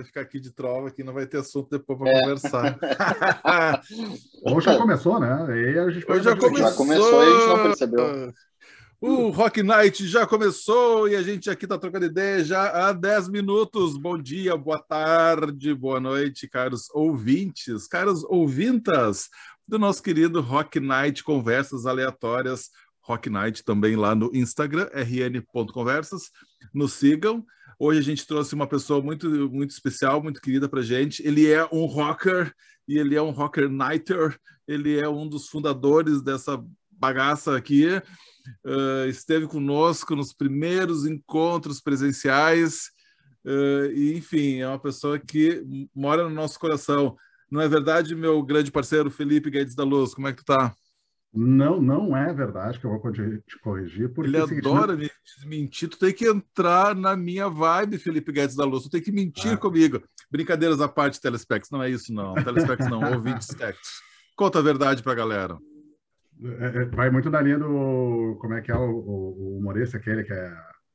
vai ficar aqui de trova, aqui não vai ter assunto depois para é. conversar. Ou já começou, né? E a gente já, começou. já começou e a gente não percebeu. O Rock Night já começou e a gente aqui está trocando ideia já há 10 minutos. Bom dia, boa tarde, boa noite, caros ouvintes, caros ouvintas do nosso querido Rock Night Conversas Aleatórias. Rock Night também lá no Instagram, rn.conversas. Nos sigam. Hoje a gente trouxe uma pessoa muito, muito especial, muito querida para gente. Ele é um rocker e ele é um rocker nighter. Ele é um dos fundadores dessa bagaça aqui uh, esteve conosco nos primeiros encontros presenciais, uh, e enfim, é uma pessoa que mora no nosso coração. Não é verdade, meu grande parceiro Felipe Guedes da Luz? Como é que tu tá? Não, não é verdade que eu vou te corrigir. Porque Ele é adora me mentir. Tu tem que entrar na minha vibe, Felipe Guedes da Luz. Tu tem que mentir ah. comigo. Brincadeiras à parte, Telespecs. Não é isso, não. Telespecs não. Ouvintes Tex. Conta a verdade pra galera. É, é, vai muito na linha do. Como é que é o, o, o humorista aquele que, é,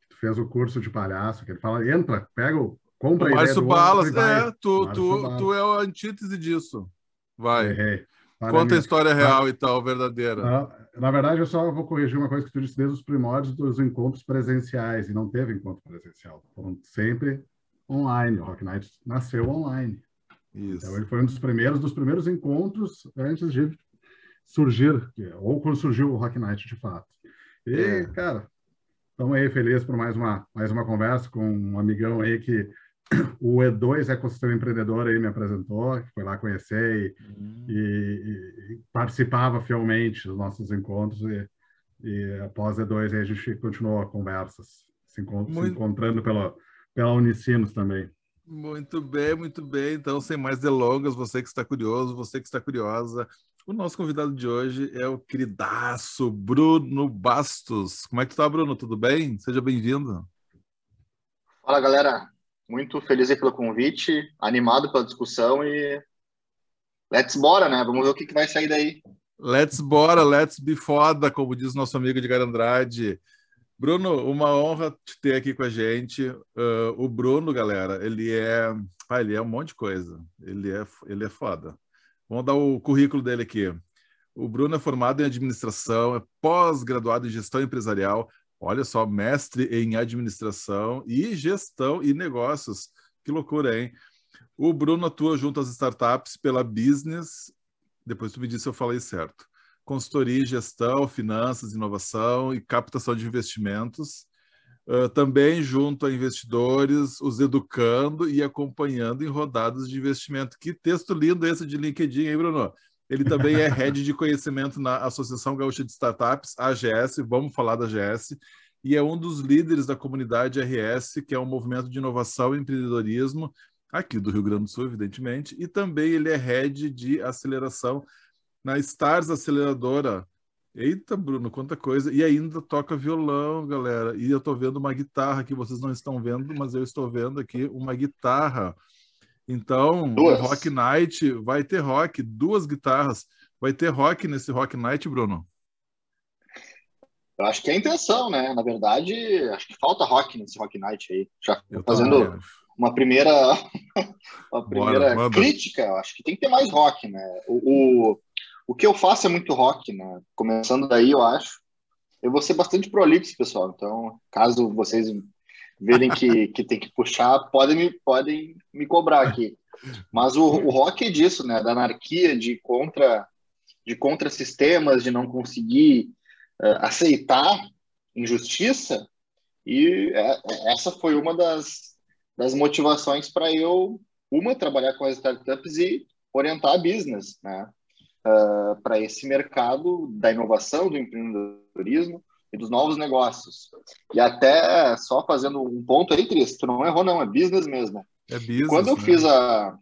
que fez o curso de palhaço, que ele fala: entra, pega o. Compra o Márcio Balas, é, tu, tu, tu é a antítese disso. Vai. Errei. Conta a história real e tal, verdadeira. Na, na, verdade, eu só vou corrigir uma coisa que tu disse desde os primórdios dos encontros presenciais, e não teve encontro presencial. Foram sempre online. O Rock Night nasceu online. Isso. Então, ele foi um dos primeiros, dos primeiros encontros antes de surgir, ou quando surgiu o Rock Night de fato. E, é. cara, estamos aí felizes por mais uma, mais uma conversa com um amigão aí que o E2 Ecossistema Empreendedor aí me apresentou, que foi lá conhecer e, uhum. e, e, participava fielmente dos nossos encontros e, e após E2 aí a gente continuou conversas, se, encont Muito... se encontrando pela, pela Unicinos também. Muito bem, muito bem. Então, sem mais delongas, você que está curioso, você que está curiosa, o nosso convidado de hoje é o queridaço Bruno Bastos. Como é que tu tá, Bruno? Tudo bem? Seja bem-vindo. Fala, galera. Muito feliz pelo convite, animado pela discussão e let's bora, né? Vamos ver o que, que vai sair daí. Let's bora, let's be foda, como diz nosso amigo de Andrade. Bruno, uma honra te ter aqui com a gente. Uh, o Bruno, galera, ele é, ah, ele é um monte de coisa. Ele é, ele é foda. Vamos dar o currículo dele aqui. O Bruno é formado em administração, é pós-graduado em gestão empresarial, olha só, mestre em administração e gestão e negócios. Que loucura, hein? O Bruno atua junto às startups pela Business, depois tu me disse se eu falei certo. Consultoria, gestão, finanças, inovação e captação de investimentos. Uh, também junto a investidores, os educando e acompanhando em rodadas de investimento. Que texto lindo esse de LinkedIn, hein, Bruno? Ele também é head de conhecimento na Associação Gaúcha de Startups, AGS, vamos falar da AGS, e é um dos líderes da comunidade RS, que é um movimento de inovação e empreendedorismo aqui do Rio Grande do Sul, evidentemente, e também ele é head de aceleração na Stars Aceleradora, Eita, Bruno, quanta coisa. E ainda toca violão, galera. E eu tô vendo uma guitarra que vocês não estão vendo, mas eu estou vendo aqui uma guitarra. Então, duas. Rock Night vai ter rock, duas guitarras. Vai ter rock nesse Rock Night, Bruno? Eu acho que é a intenção, né? Na verdade, acho que falta rock nesse Rock Night aí. Já fazendo uma primeira, uma primeira Bora, crítica, acho que tem que ter mais rock, né? O, o o que eu faço é muito rock, né? Começando daí, eu acho. Eu vou ser bastante prolixo, pessoal. Então, caso vocês verem que, que tem que puxar, podem me, podem me cobrar aqui. Mas o, o rock é disso, né? Da anarquia, de contra de contra sistemas, de não conseguir uh, aceitar injustiça. E é, essa foi uma das, das motivações para eu, uma, trabalhar com as startups e orientar a business, né? uh, ah, para esse mercado da inovação, do empreendedorismo e dos novos negócios. E até só fazendo um ponto aí, Cris, tu não errou não, é business mesmo. É business, Quando eu né? fiz a...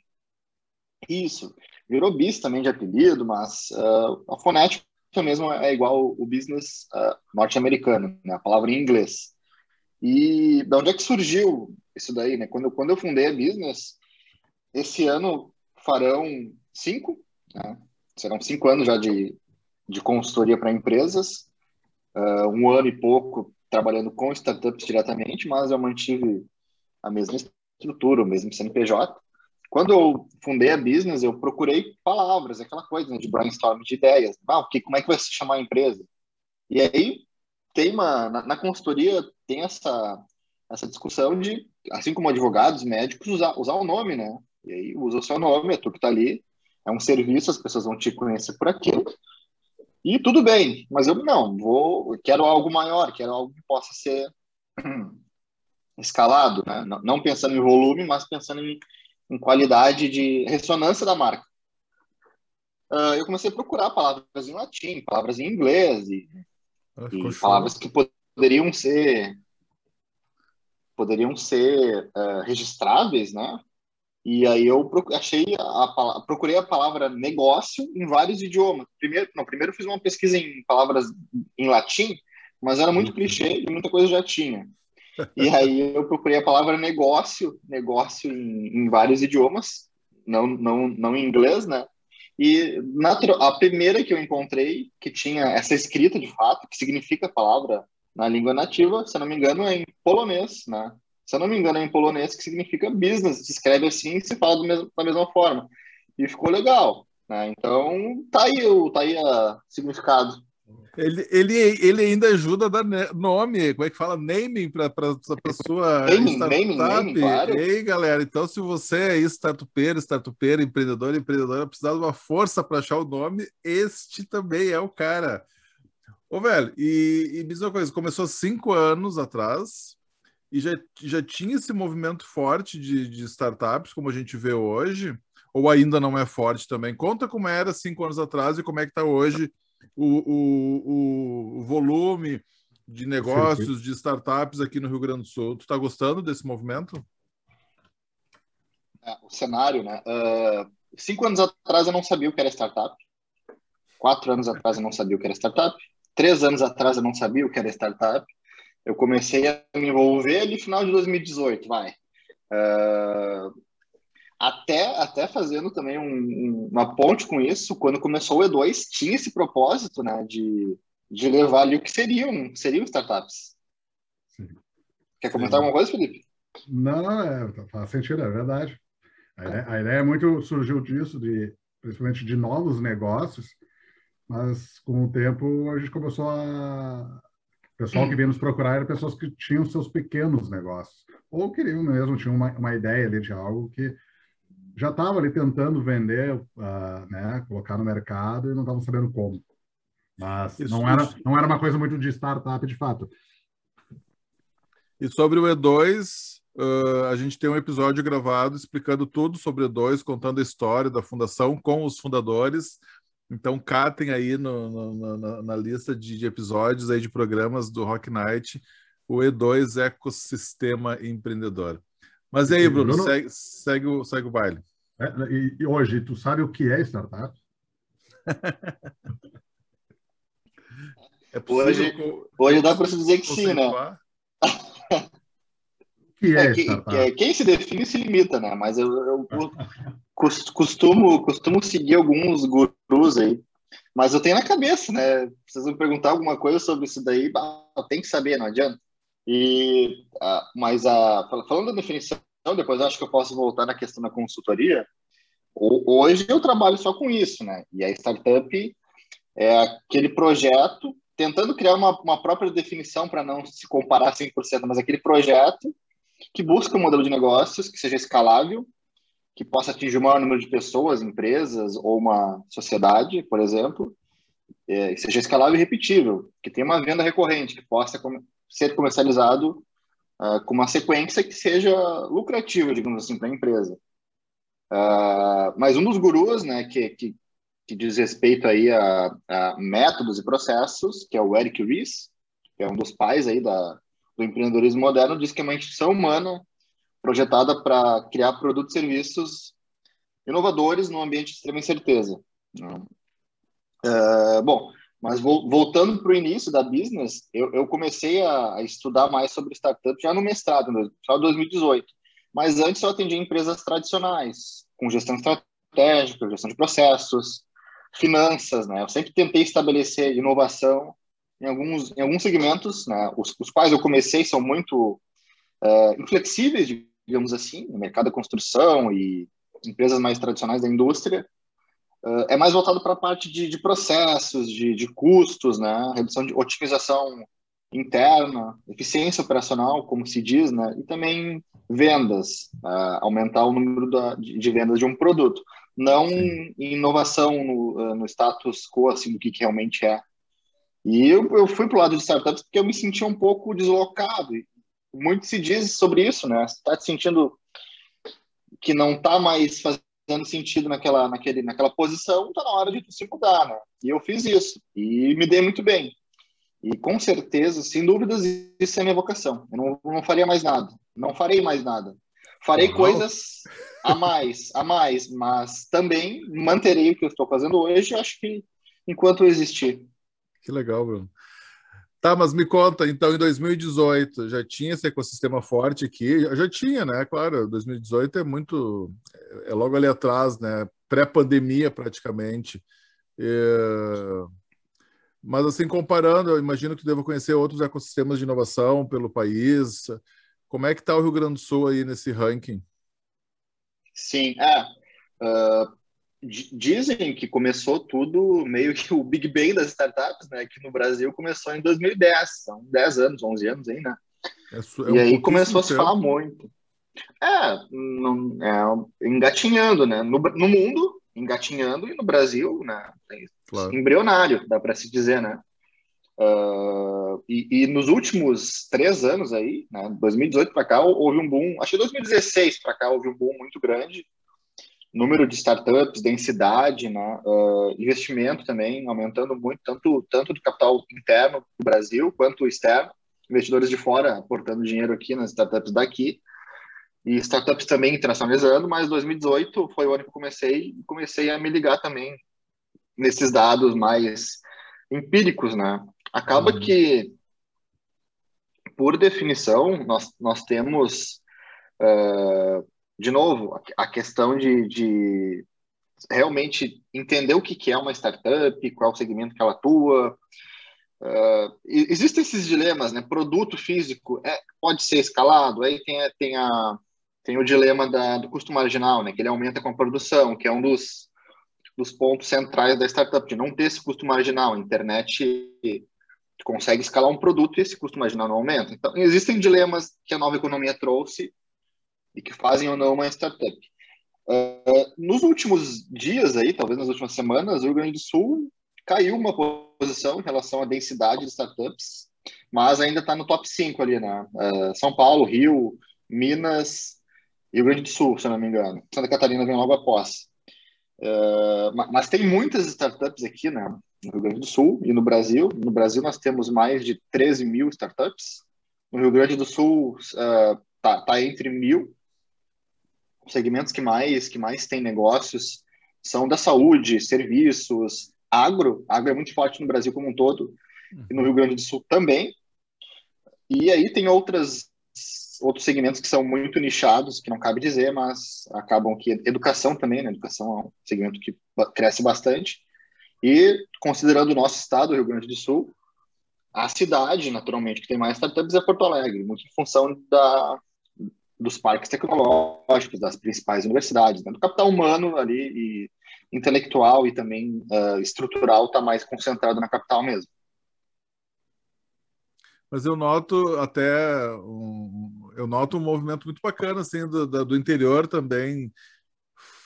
Isso, virou bis também de apelido, mas uh, a fonética mesmo é igual o business uh, norte-americano, né? a palavra em inglês. E de onde é que surgiu isso daí, né? Quando, quando eu fundei a business, esse ano farão cinco, né? serão cinco anos já de, de consultoria para empresas, uh, um ano e pouco trabalhando com startups diretamente, mas eu mantive a mesma estrutura, o mesmo CNPJ. Quando eu fundei a business, eu procurei palavras, aquela coisa né, de brainstorm de ideias. Ah, que, como é que vai se chamar a empresa? E aí tem uma na, na consultoria tem essa essa discussão de, assim como advogados, médicos, usar, usar o nome, né? E aí usa o seu nome, é tu que tá ali, é um serviço, as pessoas vão te conhecer por aquilo. E tudo bem, mas eu não, vou, quero algo maior, quero algo que possa ser escalado, né? Não pensando em volume, mas pensando em, em qualidade de ressonância da marca. Uh, eu comecei a procurar palavras em latim, palavras em inglês e, e palavras que poderiam ser poderiam ser uh, registráveis, né? E aí eu achei a, procurei a palavra negócio em vários idiomas. Primeiro, não, primeiro fiz uma pesquisa em palavras em latim, mas era muito uhum. clichê e muita coisa já tinha. E aí eu procurei a palavra negócio, negócio em, em vários idiomas, não, não, não em inglês, né? E na, a primeira que eu encontrei, que tinha essa escrita de fato, que significa a palavra na língua nativa, se não me engano, é em polonês, né? Se eu não me engano, é em polonês, que significa business, se escreve assim e se fala mesmo, da mesma forma. E ficou legal, né? Então, tá aí o tá aí o significado. Ele, ele, ele ainda ajuda a dar nome, como é que fala? Naming para a pessoa. naming, naming, naming, claro. Ei, galera, então se você é startupeiro, startupeira, empreendedor, empreendedora, precisar de uma força para achar o nome, este também é o cara. Ô, velho, e, e diz uma coisa, começou cinco anos atrás e já, já tinha esse movimento forte de, de startups, como a gente vê hoje, ou ainda não é forte também? Conta como era cinco anos atrás e como é que está hoje o, o, o, volume de negócios, de startups aqui no Rio Grande do Sul. Tu está gostando desse movimento? É, o cenário, né? Uh, cinco anos atrás eu não sabia o que era startup. Quatro anos atrás eu não sabia o que era startup três anos atrás eu não sabia o que era startup. Eu comecei a me envolver ali no final de 2018, vai. Uh, até, até fazendo também um, um, uma ponte com isso, quando começou o E2, tinha esse propósito né, de, de levar ali o que seriam, seriam startups. Sim. Quer comentar Sim. alguma coisa, Felipe? Não, é, faz sentido, é verdade. A ideia, a ideia muito surgiu disso, de, principalmente de novos negócios, mas com o tempo a gente começou a. O pessoal que vinha nos procurar eram pessoas que tinham seus pequenos negócios, ou queriam mesmo, tinham uma, uma ideia ali de algo que já estava ali tentando vender, uh, né, colocar no mercado e não estavam sabendo como. Mas isso, não, era, não era uma coisa muito de startup de fato. E sobre o E2, uh, a gente tem um episódio gravado explicando tudo sobre o E2, contando a história da fundação com os fundadores. Então, catem aí no, no, na, na, lista de, de, episódios aí de programas do Rock Night o E2 Ecossistema Empreendedor. Mas e aí, Bruno, Bruno... Segue, segue, o, segue o baile. É, e, e, hoje, tu sabe o que é startup? é hoje, hoje dá para se dizer que sim, né? que é, é que, que, é, quem se define se limita, né? Mas eu, eu, costumo, costumo seguir alguns gurus aí, mas eu tenho na cabeça, né? Vocês me perguntar alguma coisa sobre isso daí, tem que saber, não adianta. E, uh, mas a, falando da definição, depois acho que eu posso voltar na questão da consultoria. Hoje eu trabalho só com isso, né? E a startup é aquele projeto tentando criar uma, uma própria definição para não se comparar 100%, mas aquele projeto que busca um modelo de negócios que seja escalável, que possa atingir o maior número de pessoas, empresas ou uma sociedade, por exemplo, é, seja escalável e repetível, que tenha uma venda recorrente, que possa ser comercializado uh, com uma sequência que seja lucrativa, digamos assim, para a empresa. Uh, mas um dos gurus, né, que, que, que diz respeito aí a, a, métodos e processos, que é o Eric Ries, que é um dos pais aí da, do empreendedorismo moderno, diz que é uma instituição humana projetada para criar produtos e serviços inovadores num ambiente de extrema incerteza. Uh, bom, mas voltando para o início da business, eu, eu comecei a, a, estudar mais sobre startup já no mestrado, no final de 2018. Mas antes eu atendia empresas tradicionais, com gestão estratégica, gestão de processos, finanças, né? Eu sempre tentei estabelecer inovação em alguns, em alguns segmentos, né? Os, os quais eu comecei são muito uh, inflexíveis, digamos assim, no mercado da construção e empresas mais tradicionais da indústria, uh, é mais voltado para a parte de, de processos, de, de, custos, né? redução de otimização interna, eficiência operacional, como se diz, né? e também vendas, uh, aumentar o número da, de, de, vendas de um produto, não Sim. inovação no, no, status quo, assim, do que, que realmente é. E eu, eu fui para o lado de startups porque eu me sentia um pouco deslocado. Muito se diz sobre isso, né? Você está te sentindo que não está mais fazendo sentido naquela, naquele, naquela posição, está na hora de se mudar, né? E eu fiz isso e me dei muito bem. E com certeza, sem dúvidas, isso é minha vocação. Eu não, não faria mais nada. Não farei mais nada. Farei Uau. coisas a mais, a mais, mas também manterei o que eu estou fazendo hoje, acho que enquanto eu existir. Que legal, Bruno. Tá, mas me conta, então, em 2018 já tinha esse ecossistema forte aqui? Já tinha, né? Claro, 2018 é muito. É logo ali atrás, né? Pré-pandemia, praticamente. É... Mas, assim, comparando, eu imagino que deva conhecer outros ecossistemas de inovação pelo país. Como é que está o Rio Grande do Sul aí nesse ranking? Sim, é. Uh, dizem que começou tudo meio que o Big Bang das startups, né? Que no Brasil começou em 2010, são 10 anos, 11 anos aí, né? É, é um e aí começou a se falar muito. É, não, é, engatinhando, né? No, no mundo, engatinhando, e no Brasil, né? Claro. Embrionário, dá para se dizer, né? Uh, e, e, nos últimos três anos aí, né, 2018 para cá, houve um boom, acho que 2016 para cá houve um boom muito grande número de startups, densidade, né, uh, investimento também aumentando muito, tanto, tanto do capital interno do Brasil quanto externo, investidores de fora aportando dinheiro aqui nas startups daqui, e startups também internacionalizando, mas 2018 foi o ano que eu comecei comecei a me ligar também nesses dados mais empíricos, né? Acaba uhum. que, por definição, nós, nós temos uh, de novo, a questão de, de realmente entender o que, é uma startup, qual o segmento que ela atua. Uh, existem esses dilemas, né? Produto físico é, pode ser escalado, aí tem, tem, a, tem o dilema da, do custo marginal, né? Que ele aumenta com a produção, que é um dos, dos pontos centrais da startup, de não ter esse custo marginal. A internet consegue escalar um produto e esse custo marginal não aumenta. Então, existem dilemas que a nova economia trouxe e que fazem ou não uma startup. Uh, nos últimos dias aí, talvez nas últimas semanas, o Rio Grande do Sul caiu uma posição em relação à densidade de startups, mas ainda está no top 5 ali, né? Uh, São Paulo, Rio, Minas e Rio Grande do Sul, se não me engano. Santa Catarina vem logo após. Uh, mas tem muitas startups aqui, né? No Rio Grande do Sul e no Brasil. No Brasil nós temos mais de 13 mil startups. No Rio Grande do Sul uh, tá, tá entre mil segmentos que mais que mais tem negócios são da saúde, serviços, agro. Agro é muito forte no Brasil como um todo e no Rio Grande do Sul também. E aí tem outras outros segmentos que são muito nichados, que não cabe dizer, mas acabam que educação também, né? Educação é um segmento que cresce bastante. E considerando o nosso estado, Rio Grande do Sul, a cidade, naturalmente, que tem mais startups é Porto Alegre, muito em função da, dos parques tecnológicos, das principais universidades, né? do capital humano ali e intelectual e também uh, estrutural está mais concentrado na capital mesmo. Mas eu noto até um, eu noto um movimento muito bacana assim do, do interior também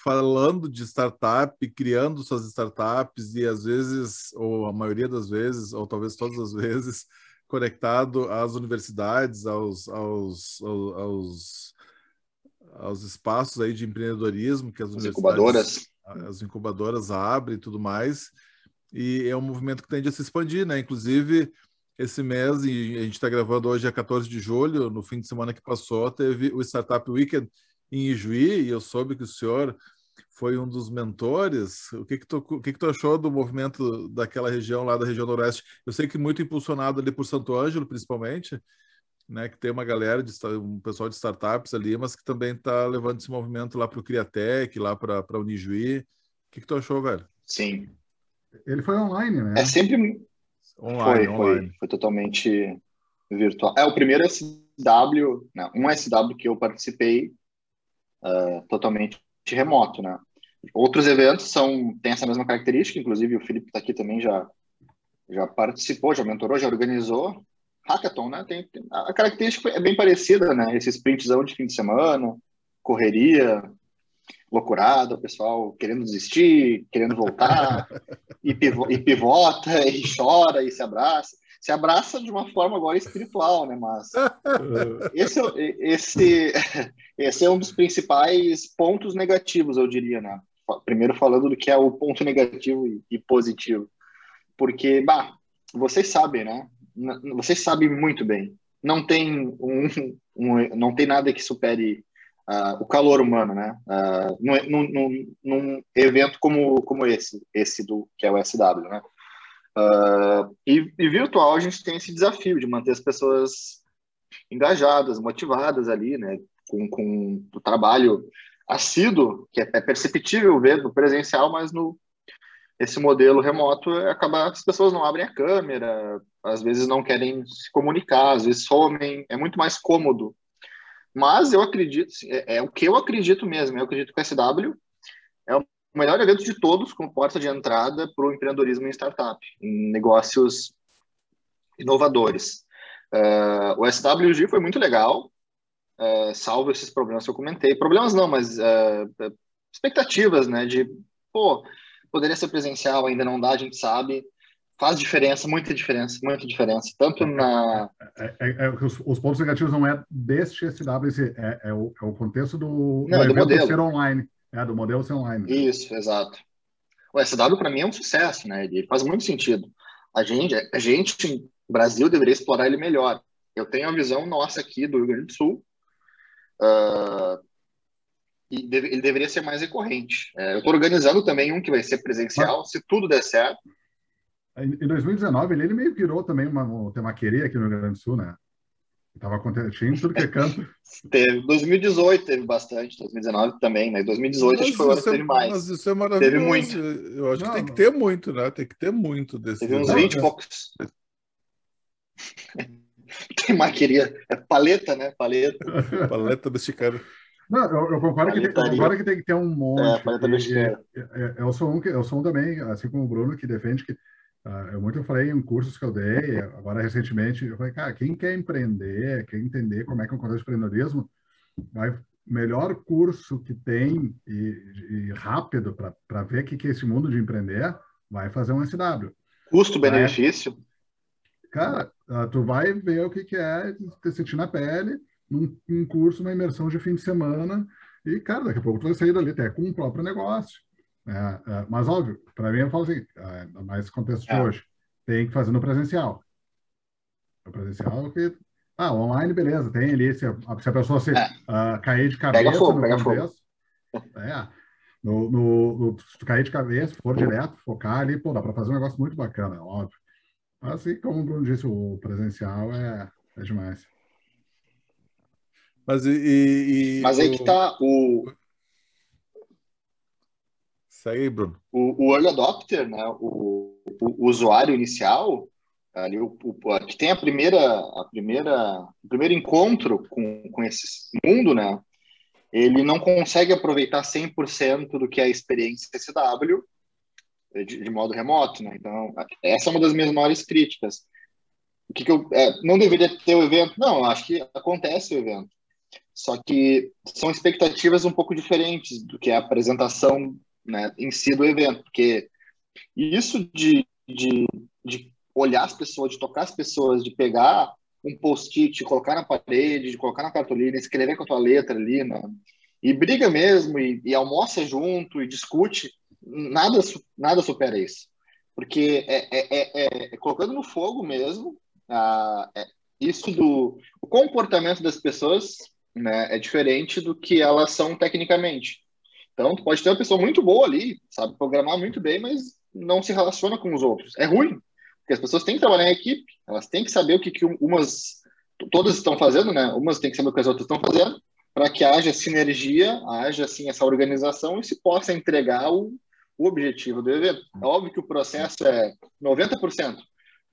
falando de startup, criando suas startups e às vezes ou a maioria das vezes ou talvez todas as vezes conectado às universidades, aos, aos, aos, aos espaços aí de empreendedorismo que as, as incubadoras as incubadoras abrem e tudo mais. E é um movimento que tende a se expandir, né? Inclusive, esse mês, e a gente está gravando hoje, é 14 de julho, no fim de semana que passou, teve o Startup Weekend em Ijuí, e eu soube que o senhor foi um dos mentores. O que que tu, o que que tu achou do movimento daquela região lá da região noroeste? Eu sei que muito impulsionado ali por Santo Ângelo, principalmente, né? Que tem uma galera de um pessoal de startups ali, mas que também está levando esse movimento lá para o Criatec, lá para para Unijuí. O que que tu achou, velho? Sim. Ele foi online, né? É sempre online, foi, online. Foi, foi totalmente virtual. É o primeiro SW, né, um SW que eu participei uh, totalmente remoto, né? Outros eventos são têm essa mesma característica, inclusive o Felipe está aqui também já já participou, já mentorou, já organizou. Hackathon, né? Tem, tem, a característica é bem parecida, né? Esse sprintzão de fim de semana, correria, loucurada, o pessoal querendo desistir, querendo voltar, e, pivo, e pivota, e chora, e se abraça. Se abraça de uma forma agora espiritual, né? Mas esse, é esse, esse é um dos principais pontos negativos, eu diria, né? Primeiro falando do que é o ponto negativo e, positivo. Porque, bah, vocês sabem, né? Vocês sabem muito bem. Não tem um, um não tem nada que supere uh, o calor humano, né? Uh, num, num, num, evento como, como esse, esse do que é o SW, né? Uh, e, e, virtual a gente tem esse desafio de manter as pessoas engajadas, motivadas ali, né? Com, com o trabalho assíduo, que é, é perceptível ver no presencial, mas no esse modelo remoto acaba as pessoas não abrem a câmera, às vezes não querem se comunicar, às vezes somem, é muito mais cômodo mas eu acredito, é, é, o que eu acredito mesmo, eu acredito que o SW é o melhor evento de todos como porta de entrada para o empreendedorismo em startup, em negócios inovadores. Uh, o SWG foi muito legal, uh, salvo esses problemas que eu comentei. Problemas não, mas uh, expectativas, né? De, pô, poderia ser presencial, ainda não dá, a gente sabe faz diferença, muita diferença, muita diferença. Tanto na. É, é, é, os, os, pontos negativos não é deste SW, é, é, o, é o contexto do, não, do, do modelo. ser online. É, do modelo ser online. Isso, exato. O SW para mim é um sucesso, né? Ele faz muito sentido. A gente, a gente, Brasil, deveria explorar ele melhor. Eu tenho a visão nossa aqui do Rio Grande do Sul. Uh, e deve, ele deveria ser mais recorrente. É, eu estou organizando também um que vai ser presencial, Mas... se tudo der certo. Em 2019, ele, ele meio virou também uma, uma temaqueria aqui no Rio Grande do Sul, né? Tava acontecendo tudo que é canto. teve. 2018 teve bastante, 2019 também, né? 2018 mas acho que foi o ano que teve é mais. Mas isso é maravilhoso. Teve muito. Eu acho não, que tem que ter muito, né? Tem que ter muito desse. Teve uns 20 e poucos. tem maqueria. É paleta, né? Paleta. paleta mexicana. Não, eu, eu concordo, que tem, concordo que tem que ter um monte. É, paleta mexicana. Eu sou um, eu sou um também, assim como o Bruno, que defende que Uh, eu muito falei em cursos que eu dei, agora recentemente, eu falei, cara, quem quer empreender, quer entender como é que é um contexto de empreendedorismo, vai melhor curso que tem e, e rápido para ver o que, que é esse mundo de empreender, vai fazer um SW. Custo-benefício? Cara, uh, tu vai ver o que, que é te sentir na pele num, num curso, uma imersão de fim de semana, e, cara, daqui a pouco tu vai sair dali até com um próprio negócio. É, é, mas, óbvio, para mim, eu falo assim, é, mais contexto de é. hoje, tem que fazer no presencial. No presencial, que. Ah, online, beleza, tem ali, se a, se a pessoa se, uh, cair de cabeça pega fogo, no pega contexto. Fogo. É, no, no, no, se cair de cabeça, for direto, focar ali, pô, dá para fazer um negócio muito bacana, óbvio. Assim como o Bruno disse, o presencial é, é demais. Mas e, e Mas aí o... que tá o Segue Bruno. O, o early adopter, né, o, o, usuário inicial, ali, o, o, que tem a primeira, a primeira, o primeiro encontro com, com esse mundo, né, ele não consegue aproveitar 100% do que é a experiência SW de, de, modo remoto, né? Então, essa é uma das minhas maiores críticas. O que, que eu é, não deveria ter o evento? Não, acho que acontece o evento. Só que são expectativas um pouco diferentes do que é a apresentação né, em si do evento, porque isso de, de, de olhar as pessoas, de tocar as pessoas, de pegar um post-it, colocar na parede, de colocar na cartolina, escrever com a tua letra ali, né? e briga mesmo, e, e almoça junto, e discute, nada, nada supera isso. Porque é, é, é, é colocando no fogo mesmo, ah, isso do o comportamento das pessoas né, é diferente do que elas são tecnicamente. Então, tu pode ter uma pessoa muito boa ali, sabe programar muito bem, mas não se relaciona com os outros. É ruim, porque as pessoas têm que trabalhar em equipe, elas têm que saber o que, que umas, todas estão fazendo, né? Umas têm que saber o que as outras estão fazendo, para que haja sinergia, haja assim essa organização e se possa entregar o, o objetivo do evento. É óbvio que o processo é 90%,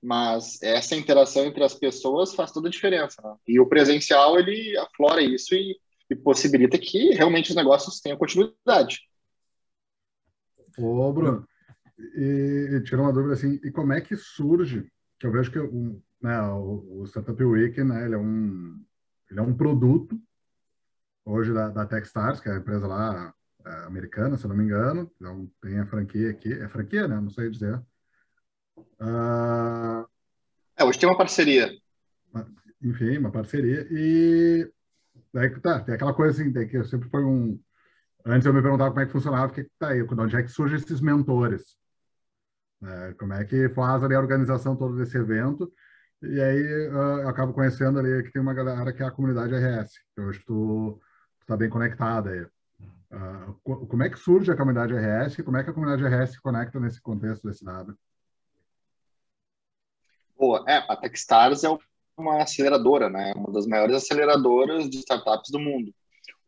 mas essa interação entre as pessoas faz toda a diferença. Né? E o presencial, ele aflora isso e, e possibilita que realmente os negócios tenham continuidade. Ô, Bruno, e, e tirou uma dúvida assim, e como é que surge, que eu vejo que um, né, o, o Startup Week, né, ele é um, ele é um produto hoje da, da Techstars, que é a empresa lá americana, se eu não me engano, então tem a franquia aqui, é franquia, né, não sei dizer. Uh... É, hoje tem uma parceria. Enfim, uma parceria, e daí tá, tem aquela coisa assim, que eu sempre foi um, Antes eu me perguntava como é que funcionava, que tá aí, onde é que surgem esses mentores? É, como é que faz ali a organização toda desse evento? E aí uh, eu acabo conhecendo ali que tem uma galera que é a comunidade RS, que hoje tu, está bem conectada aí. Uh, como é que surge a comunidade RS? Como é que a comunidade RS se conecta nesse contexto desse dado? Boa, é, a Techstars é uma aceleradora, né? Uma das maiores aceleradoras de startups do mundo.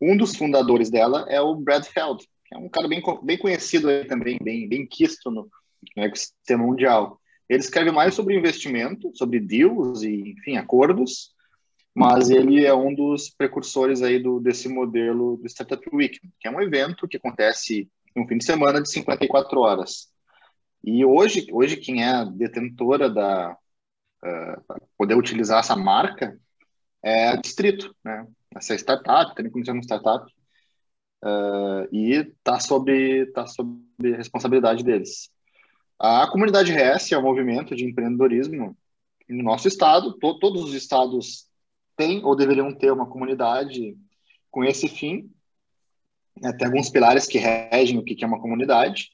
Um dos fundadores dela é o Brad Feld, que é um cara bem, bem conhecido aí também, bem, bem quisto no, no ecossistema mundial. Ele escreve mais sobre investimento, sobre deals e, enfim, acordos, mas ele é um dos precursores aí do, desse modelo do Startup Week, que é um evento que acontece no fim de semana de 54 horas. E hoje, hoje quem é detentora da uh, poder utilizar essa marca é a Distrito, né? essa startup, também começou uma startup, uh, e está sob, tá sob responsabilidade deles. A comunidade RS é um movimento de empreendedorismo no nosso estado, to, todos os estados têm ou deveriam ter uma comunidade com esse fim, né, tem alguns pilares que regem o que é uma comunidade,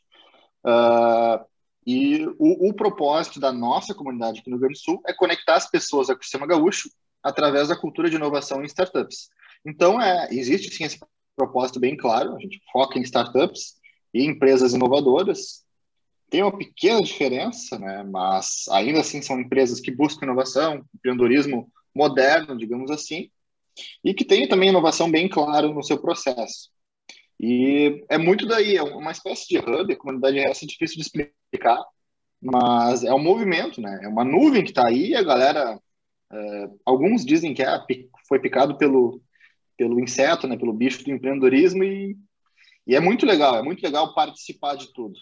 uh, e o, o, propósito da nossa comunidade aqui no Rio Grande do Sul é conectar as pessoas ao sistema gaúcho através da cultura de inovação em startups. Então, é, existe sim esse propósito bem claro, a gente foca em startups e empresas inovadoras. Tem uma pequena diferença, né, mas ainda assim são empresas que buscam inovação, empreendedorismo moderno, digamos assim, e que tem também inovação bem clara no seu processo. E é muito daí, é uma espécie de hub, a comunidade essa difícil de explicar, mas é um movimento, né? É uma nuvem que está aí, a galera é, alguns dizem que é, foi picado pelo, pelo inseto, né, pelo bicho do empreendedorismo e, e é muito legal, é muito legal participar de tudo.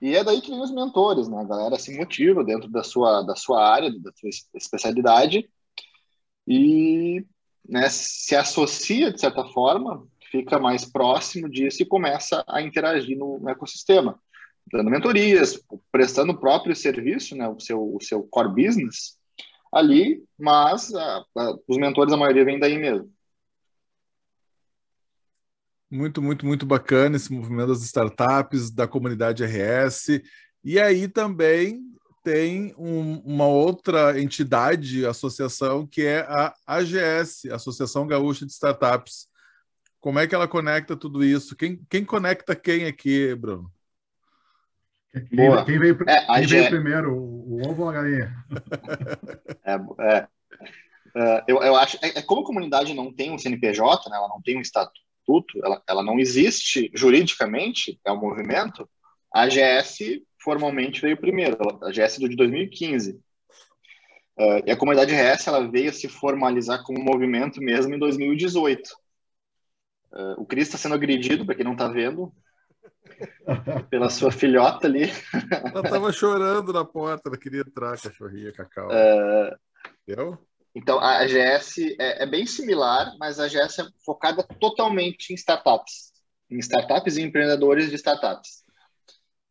E é daí que vem os mentores, né? A galera se motiva dentro da sua, da sua área, da sua especialidade e né, se associa, de certa forma, fica mais próximo disso e começa a interagir no, no ecossistema, dando mentorias, prestando o próprio serviço, né, o, seu, o seu core business, ali, mas a, a, os mentores, a maioria, vem daí mesmo. Muito, muito, muito bacana esse movimento das startups, da comunidade RS. E aí também tem um, uma outra entidade, associação, que é a AGS, Associação Gaúcha de Startups. Como é que ela conecta tudo isso? Quem, quem conecta quem aqui, Bruno? Boa. Quem, veio, é, quem veio primeiro, o, o ovo ou a galinha? É, é, é, eu, eu acho, é, é, como a comunidade não tem um CNPJ, né, ela não tem um estatuto, ela, ela não existe juridicamente, é um movimento, a AGS formalmente veio primeiro, a do de 2015. Uh, e a comunidade RS ela veio se formalizar como movimento mesmo em 2018. Uh, o Cris está sendo agredido, para quem não está vendo, pela sua filhota ali. Ela estava chorando na porta, ela queria entrar, cachorrinha, cacau. Uh, Entendeu? Então, a AGS é, é, bem similar, mas a AGS é focada totalmente em startups, em startups e empreendedores de startups.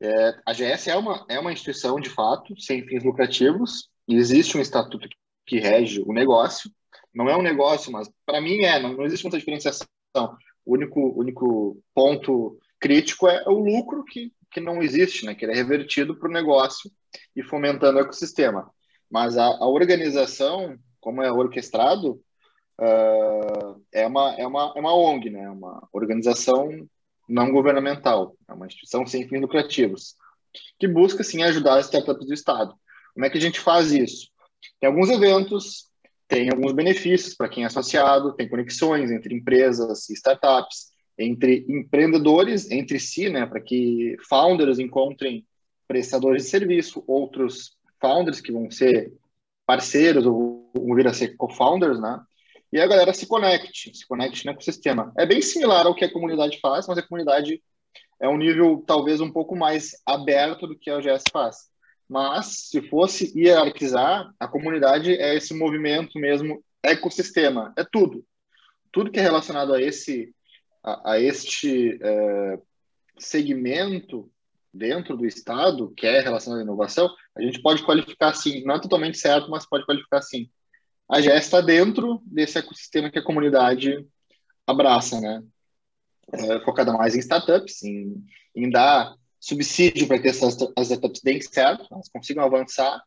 É, a AGS é uma, é uma instituição, de fato, sem fins lucrativos, e existe um estatuto que rege o negócio. Não é um negócio, mas para mim é, não, não existe muita diferenciação. O único, único ponto crítico é o lucro que, que não existe, né? que ele é revertido para o negócio e fomentando o ecossistema. Mas a, a organização, como é orquestrado, uh, é, uma, é, uma, é uma ONG, né? uma organização não governamental, é uma instituição sem fins lucrativos, que busca, sim, ajudar as startups do Estado. Como é que a gente faz isso? Tem alguns eventos, tem alguns benefícios para quem é associado, tem conexões entre empresas e startups, entre empreendedores entre si, né, para que founders encontrem prestadores de serviço, outros founders que vão ser parceiros ou vão vir a ser co-founders, né? E a galera se conecte, se conecte no ecossistema. É bem similar ao que a comunidade faz, mas a comunidade é um nível talvez um pouco mais aberto do que a OGS faz. Mas, se fosse hierarquizar, a comunidade é esse movimento mesmo, ecossistema, é tudo. Tudo que é relacionado a esse a, a este é, segmento dentro do Estado, que é relacionado à inovação, a gente pode qualificar assim, não é totalmente certo, mas pode qualificar assim. A GES está dentro desse ecossistema que a comunidade abraça, né? É, focada mais em startups, em, em dar subsídio para que essas as startups deem certo, elas consigam avançar.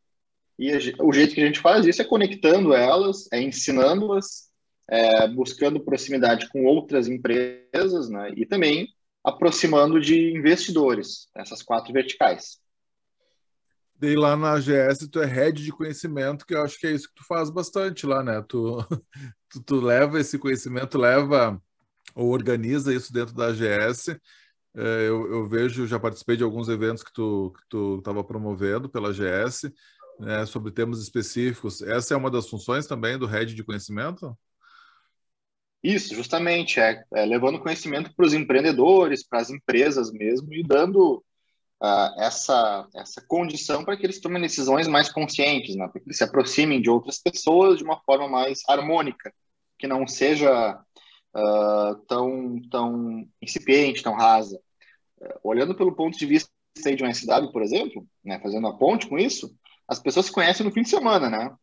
E a, o jeito que a gente faz isso é conectando elas, é ensinando-as, é, buscando proximidade com outras empresas, né? E também aproximando de investidores, essas quatro verticais. Daí lá na AGS tu é head de conhecimento, que eu acho que é isso que tu faz bastante lá, né? Tu, tu, tu leva esse conhecimento, leva ou organiza isso dentro da AGS. É, eu, eu, vejo, já participei de alguns eventos que tu que tu estava promovendo pela AGS, né, sobre temas específicos. Essa é uma das funções também do head de conhecimento? Isso, justamente, é, é levando conhecimento para os empreendedores, para as empresas mesmo, e dando uh, essa, essa condição para que eles tomem decisões mais conscientes, né? para que eles se aproximem de outras pessoas de uma forma mais harmônica, que não seja uh, tão, tão incipiente, tão rasa. Uh, olhando pelo ponto de vista de uma SW, por exemplo, né, fazendo a ponte com isso, as pessoas se conhecem no fim de semana, né?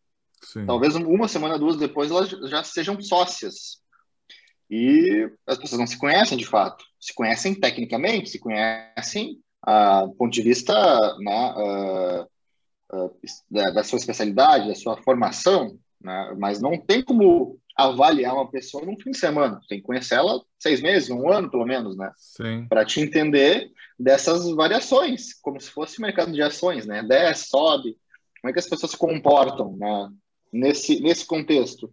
Sim. Talvez uma semana, duas depois, elas já sejam sócias e as pessoas não se conhecem de fato. Se conhecem tecnicamente, se conhecem do ponto de vista né, uh, uh, da, da, sua especialidade, da sua formação, né, mas não tem como avaliar uma pessoa num fim de semana. Tem que conhecer ela seis meses, um ano pelo menos, né? Para te entender dessas variações, como se fosse mercado de ações, né? Desce, sobe, como é que as pessoas se comportam né? nesse, nesse contexto,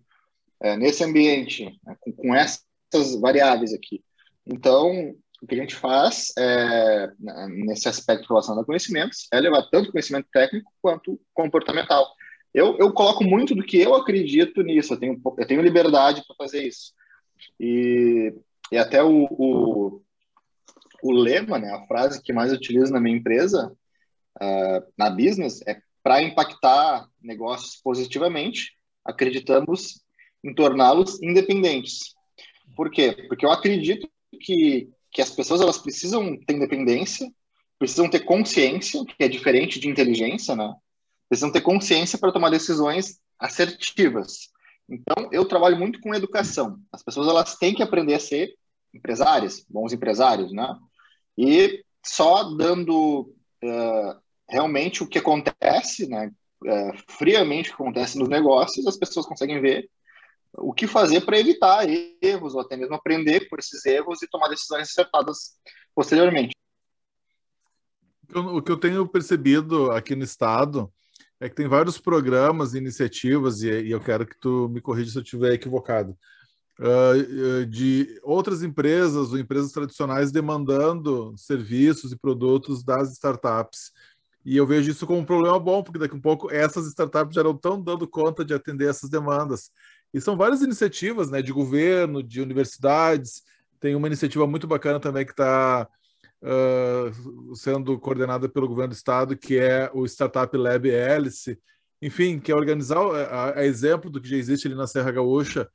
é, nesse ambiente, né? com, com essa essas variáveis aqui. Então, o que a gente faz é, nesse aspecto relacionado a conhecimentos é levar tanto conhecimento técnico quanto comportamental. Eu, eu coloco muito do que eu acredito nisso, eu tenho, eu tenho liberdade para fazer isso. E, e até o, o, o, lema, né, a frase que mais utilizo na minha empresa, uh, na business, é para impactar negócios positivamente, acreditamos em torná-los independentes. Por quê? Porque eu acredito que, que as pessoas elas precisam ter independência, precisam ter consciência, que é diferente de inteligência, né? Precisam ter consciência para tomar decisões assertivas. Então, eu trabalho muito com educação. As pessoas elas têm que aprender a ser empresárias, bons empresários, né? E só dando uh, realmente o que acontece, né? Uh, friamente o que acontece nos negócios, as pessoas conseguem ver o que fazer para evitar erros, ou até mesmo aprender por esses erros e tomar decisões acertadas posteriormente. O que eu tenho percebido aqui no estado é que tem vários programas, iniciativas, e eu quero que tu me corrija se eu estiver equivocado, de outras empresas ou empresas tradicionais demandando serviços e produtos das startups. E eu vejo isso como um problema bom, porque daqui a um pouco essas startups já não estão dando conta de atender essas demandas. E são várias iniciativas né, de governo, de universidades. Tem uma iniciativa muito bacana também que está uh, sendo coordenada pelo governo do estado, que é o Startup Lab Hélice. Enfim, que é organizar, a, a exemplo do que já existe ali na Serra Gaúcha,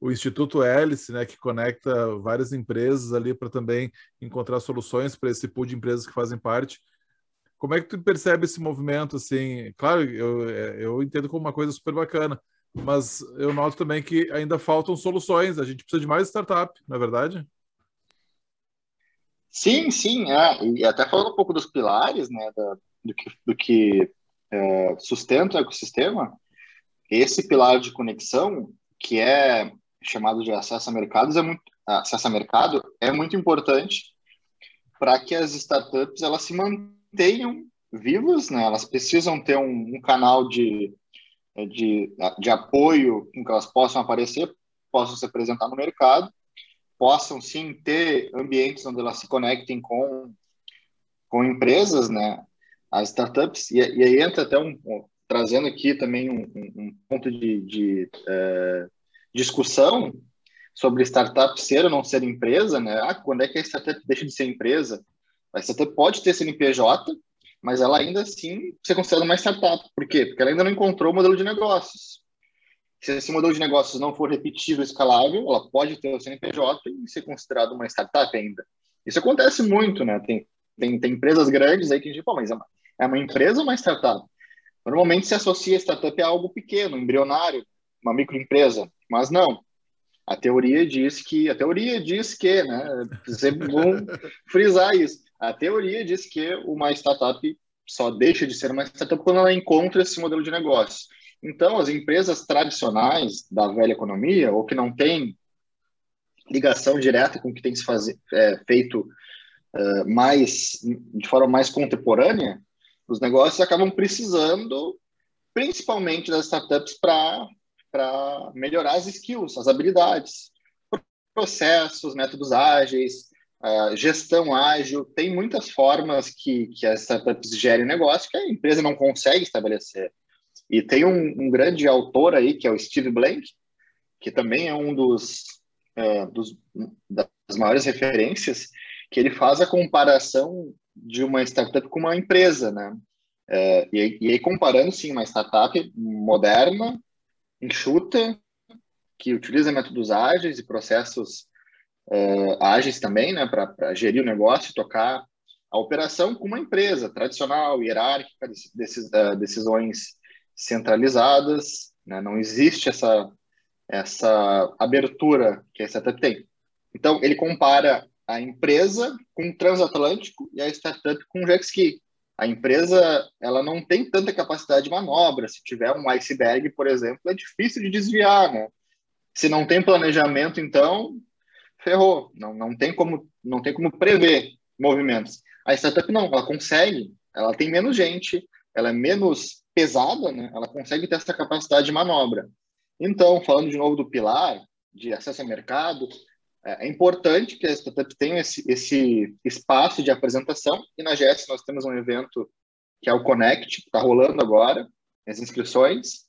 o Instituto Hélice, né, que conecta várias empresas ali para também encontrar soluções para esse pool de empresas que fazem parte. Como é que tu percebe esse movimento? Assim, claro, eu, eu entendo como uma coisa super bacana, mas eu noto também que ainda faltam soluções. A gente precisa de mais startup, não é verdade? Sim, sim. É. E até falando um pouco dos pilares, né, da, do que, do que é, sustenta o ecossistema, esse pilar de conexão, que é chamado de acesso a mercados, é muito, acesso a mercado, é muito importante para que as startups elas se mantenham vivas, né? Elas precisam ter um, um canal de de, de apoio em que elas possam aparecer, possam se apresentar no mercado, possam sim ter ambientes onde elas se conectem com, com empresas, né? as startups, e, e aí entra até um, trazendo aqui também um, um ponto de, de uh, discussão sobre startup ser ou não ser empresa, né? Ah, quando é que a startup deixa de ser empresa? A startup pode ter CNPJ, mas ela ainda assim ser considerada uma startup. Por quê? Porque ela ainda não encontrou o modelo de negócios. Se esse modelo de negócios não for repetível, escalável, ela pode ter o CNPJ e ser considerada uma startup ainda. Isso acontece muito, né? Tem, tem, tem empresas grandes aí que a gente, pô, mas é uma, é uma empresa ou uma startup? Normalmente se associa a startup a algo pequeno, embrionário, uma microempresa, mas não. A teoria diz que, a teoria diz que, né? Sempre bom frisar isso. A teoria diz que uma startup só deixa de ser uma startup quando ela encontra esse modelo de negócio. Então, as empresas tradicionais da velha economia, ou que não têm ligação direta com o que tem se fazer, é, feito uh, mais de forma mais contemporânea, os negócios acabam precisando, principalmente das startups, para melhorar as skills, as habilidades, processos, métodos ágeis, uh, gestão ágil. Tem muitas formas que, que as startups gerem negócio que a empresa não consegue estabelecer. E tem um, um grande autor aí, que é o Steve Blank, que também é um dos, uh, dos das maiores referências, que ele faz a comparação de uma startup com uma empresa, né? É, e, e, aí comparando, sim, uma startup moderna, enxuta, que utiliza métodos ágeis e processos uh, ágeis também, né, para gerir o negócio, tocar a operação com uma empresa tradicional, hierárquica, decis, uh, decisões centralizadas, né, não existe essa, essa abertura que a startup tem. Então, ele compara a empresa com o transatlântico e a startup com o jet ski. A empresa ela não tem tanta capacidade de manobra. Se tiver um iceberg, por exemplo, é difícil de desviar, né? Se não tem planejamento, então ferrou. Não, não tem como não tem como prever movimentos. A startup não, ela consegue. Ela tem menos gente, ela é menos pesada, né? Ela consegue ter essa capacidade de manobra. Então, falando de novo do pilar de acesso ao mercado, é, é importante que as startups tenham esse, esse espaço de apresentação e na GS nós temos um evento que é o Connect, que está rolando agora, as inscrições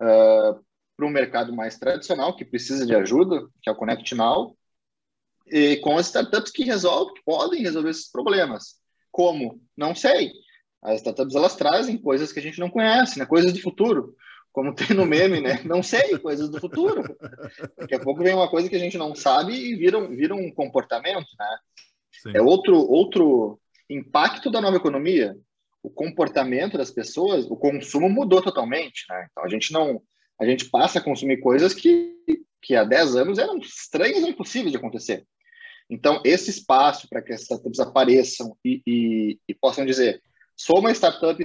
uh, para um mercado mais tradicional que precisa de ajuda, que é o Connect Now, e com as startups que resolvem, que podem resolver esses problemas. Como? Não sei. As startups elas trazem coisas que a gente não conhece, né? coisas do futuro como tem no meme, né? Não sei, coisas do futuro. Daqui a pouco vem uma coisa que a gente não sabe e vira, vira um comportamento, né? Sim. É outro, outro impacto da nova economia. O comportamento das pessoas, o consumo mudou totalmente, né? Então a gente não, a gente passa a consumir coisas que, que há 10 anos eram estranhas e impossíveis de acontecer. Então esse espaço para que essas startups apareçam e, e, e possam dizer, sou uma startup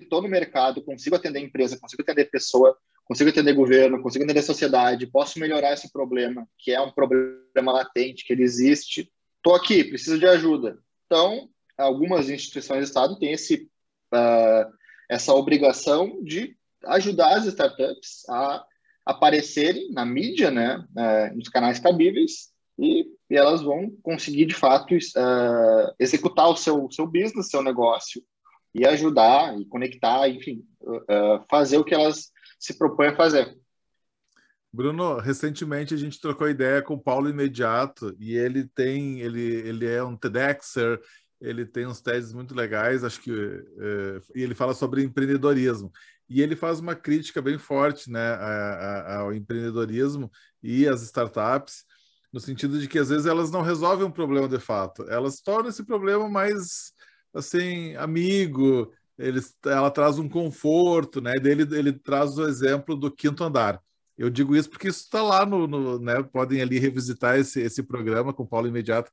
estou no mercado, consigo atender empresa, consigo atender pessoa, consigo atender governo, consigo atender sociedade, posso melhorar esse problema, que é um problema latente, que ele existe. Estou aqui, preciso de ajuda. Então, algumas instituições do Estado têm esse, uh, essa obrigação de ajudar as startups a aparecerem na mídia, né, uh, nos canais cabíveis, e, e, elas vão conseguir, de fato, uh, executar o seu, seu business, seu negócio, e ajudar e conectar, enfim, uh, fazer o que elas se propõem a fazer. Bruno, recentemente a gente trocou ideia com o Paulo Imediato e ele tem, ele, ele é um TEDxer, ele tem uns TEDs muito legais, acho que, e ele fala sobre empreendedorismo. E ele faz uma crítica bem forte né, ao empreendedorismo e às startups, no sentido de que às vezes elas não resolvem um problema de fato, elas tornam esse problema mais assim, amigo, ele, ela traz um conforto, né? Dele ele traz o exemplo do quinto andar. Eu digo isso porque isso está lá no, no, né? Podem ali revisitar esse, esse programa com Paulo Imediato.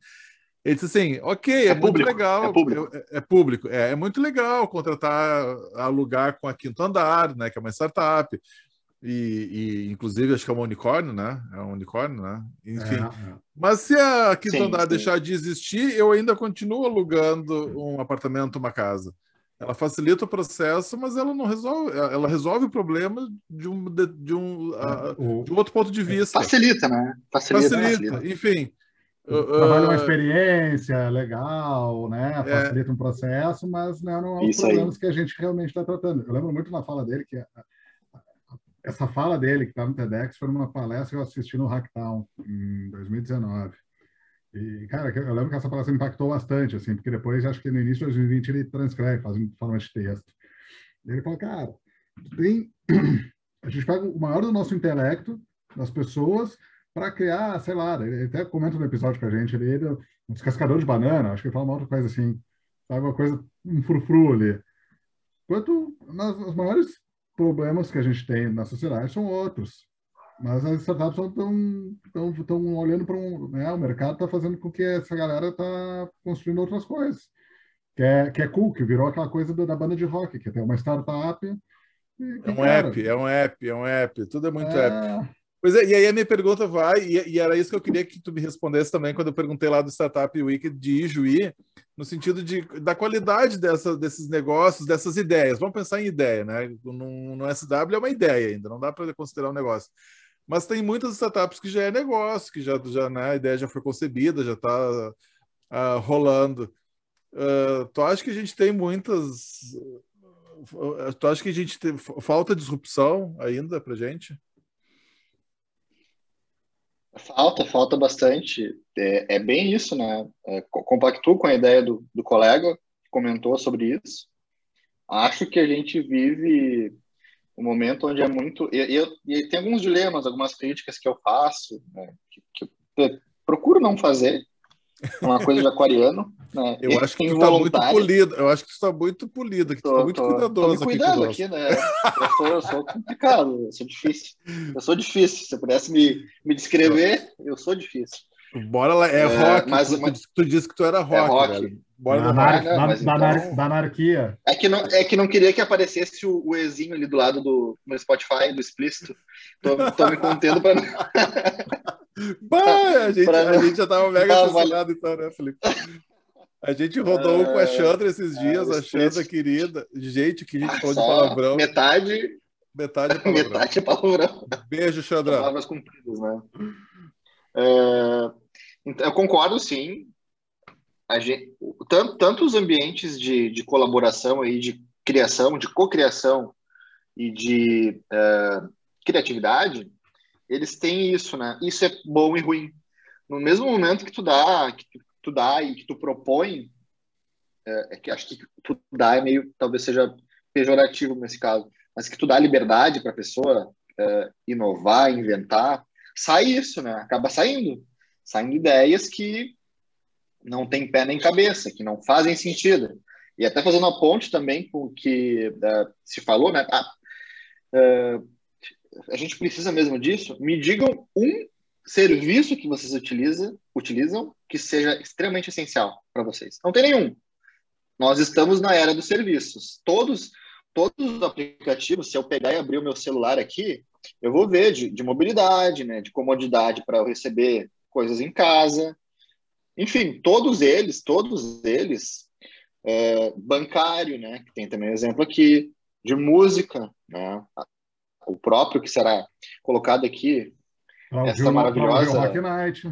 Ele disse assim, ok, é, é muito público, legal, é público, é, é, público é, é, muito legal contratar, alugar com a Quinto Andar, né, que é uma startup, e, e, inclusive acho que é um unicórnio, né? É um unicórnio, né? Enfim. É, é. Mas se a Quinta sim, Andar sim. deixar de existir, eu ainda continuo alugando um apartamento, uma casa. Ela facilita o processo, mas ela não resolve. Ela resolve o problema de um, de, de um, uh, de um outro ponto de vista. Facilita, né? Facilita. facilita. facilita. Enfim. Trabalha uma experiência legal, né? É. Facilita é. um processo, mas né, não é os problemas aí. que a gente realmente está tratando. Eu lembro muito na fala dele que essa fala dele que está no TEDx foi numa palestra que eu assisti no Hacktown em 2019. E, cara, eu lembro que essa palestra impactou bastante, assim, porque depois, acho que no início de 2020, ele transcreve, faz em forma de texto. Ele fala, cara, tem... a gente pega o maior do nosso intelecto, das pessoas, para criar, sei lá, ele até comenta no episódio com a gente, ele, ele é um descascador de banana, acho que ele fala uma outra coisa assim, sabe, uma coisa, um frufru ali. Enquanto nas, os maiores problemas que a gente tem na sociedade são outros. Mas as startups estão olhando para um. Né, o mercado está fazendo com que essa galera está construindo outras coisas. Que é, que é cool, que virou aquela coisa da, da banda de rock, que tem uma startup. E, é um cara, app, é um app, é um app, tudo é muito é... app. Pois é, e aí a minha pergunta vai, e, e, era isso que eu queria que tu me respondesse também quando eu perguntei lá do Startup Week de Ijuí, no sentido de, da qualidade dessa, desses negócios, dessas ideias. Vamos pensar em ideia, né? No, no SW é uma ideia ainda, não dá para considerar um negócio. Mas tem muitas startups que já é negócio, que já, já né, a ideia já foi concebida, já está uh, ah, rolando. Uh, tu acha que a gente tem muitas. Uh, tu acha que a gente tem falta disrupção ainda para gente? Falta, falta bastante. É, é bem isso, né? É, compactuo com a ideia do, do colega que comentou sobre isso. Acho que a gente vive um momento onde é muito. E, eu, e tem alguns dilemas, algumas críticas que eu faço, né, que, que eu procuro não fazer, uma coisa de aquariano. Né? Eu acho que tu está muito polido. Eu acho que tu está muito polido, que tu está muito tô, cuidadoso. Tô me cuidando aqui, aqui, né? Eu sou, eu sou complicado, eu sou difícil. Eu sou difícil. Se eu pudesse me, me descrever, eu sou difícil. Bora lá, é, é rock. Mas, tu, mas... tu disse que tu era rock, é rock. Velho. Bora da, anar da, da, então... da, anarquia. É que, não, é que não queria que aparecesse o, o Ezinho ali do lado do no Spotify, do explícito. Tô, tô me contendo para. bah, a, gente, pra... a gente já tava mega assassinado, então, né, Felipe? A gente rodou um com a Chandra esses é, dias, a Chandra querida. Gente, que a gente falou de palavrão. Metade. Metade é palavrão. Metade é palavrão. Beijo, Chandra. Palavras cumpridas, né? É, então, eu concordo, sim gente, tanto, tanto os ambientes de, de colaboração aí, de criação, de cocriação e de uh, criatividade, eles têm isso, né? Isso é bom e ruim. No mesmo momento que tu dá, que tu dá e que tu propõe, é, é que acho que tu dá é meio, talvez seja pejorativo nesse caso, mas que tu dá liberdade para a pessoa é, inovar, inventar, sai isso, né? Acaba saindo, saindo ideias que não tem pé nem cabeça, que não fazem sentido. E até fazendo a ponte também com o que uh, se falou, né? Ah, uh, a gente precisa mesmo disso. Me digam um serviço que vocês utilizam, utilizam que seja extremamente essencial para vocês. Não tem nenhum. Nós estamos na era dos serviços. Todos, todos os aplicativos, se eu pegar e abrir o meu celular aqui, eu vou ver de, de mobilidade, né, de comodidade para eu receber coisas em casa, enfim, todos eles, todos eles, é, bancário, né, que tem também um exemplo aqui, de música, né, o próprio que será colocado aqui, pra essa maravilhosa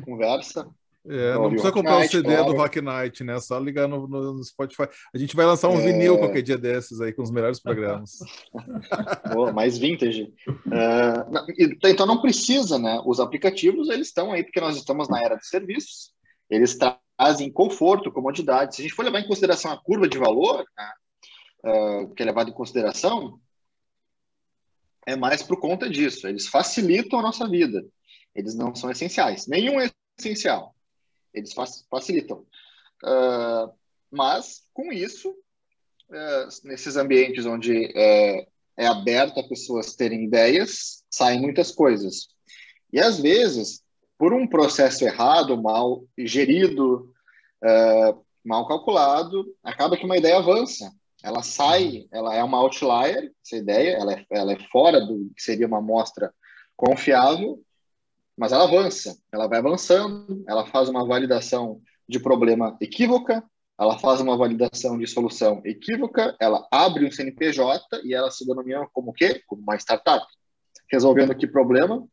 conversa. É, não precisa comprar Night, o CD claro. do Rock Night, né? Só ligar no, no, Spotify. A gente vai lançar um é... vinil qualquer dia desses aí, com os melhores programas. Boa, mais vintage. É, então não precisa, né? Os aplicativos, eles estão aí porque nós estamos na era de serviços eles trazem conforto, comodidade. Se a gente for levar em consideração a curva de valor, né, uh, que é levado em consideração, é mais por conta disso. Eles facilitam a nossa vida. Eles não são essenciais. Nenhum é essencial. Eles facilitam. Uh, mas, com isso, uh, nesses ambientes onde é, é aberto a pessoas terem ideias, saem muitas coisas. E, às vezes, por um processo errado, mal gerido, uh, mal calculado, acaba que uma ideia avança. Ela sai, ela é uma outlier, essa ideia, ela é, ela é fora do que seria uma amostra confiável, mas ela avança, ela vai avançando, ela faz uma validação de problema equívoca, ela faz uma validação de solução equívoca, ela abre um CNPJ e ela se denomina como o quê? Como uma startup. Resolvendo que problema?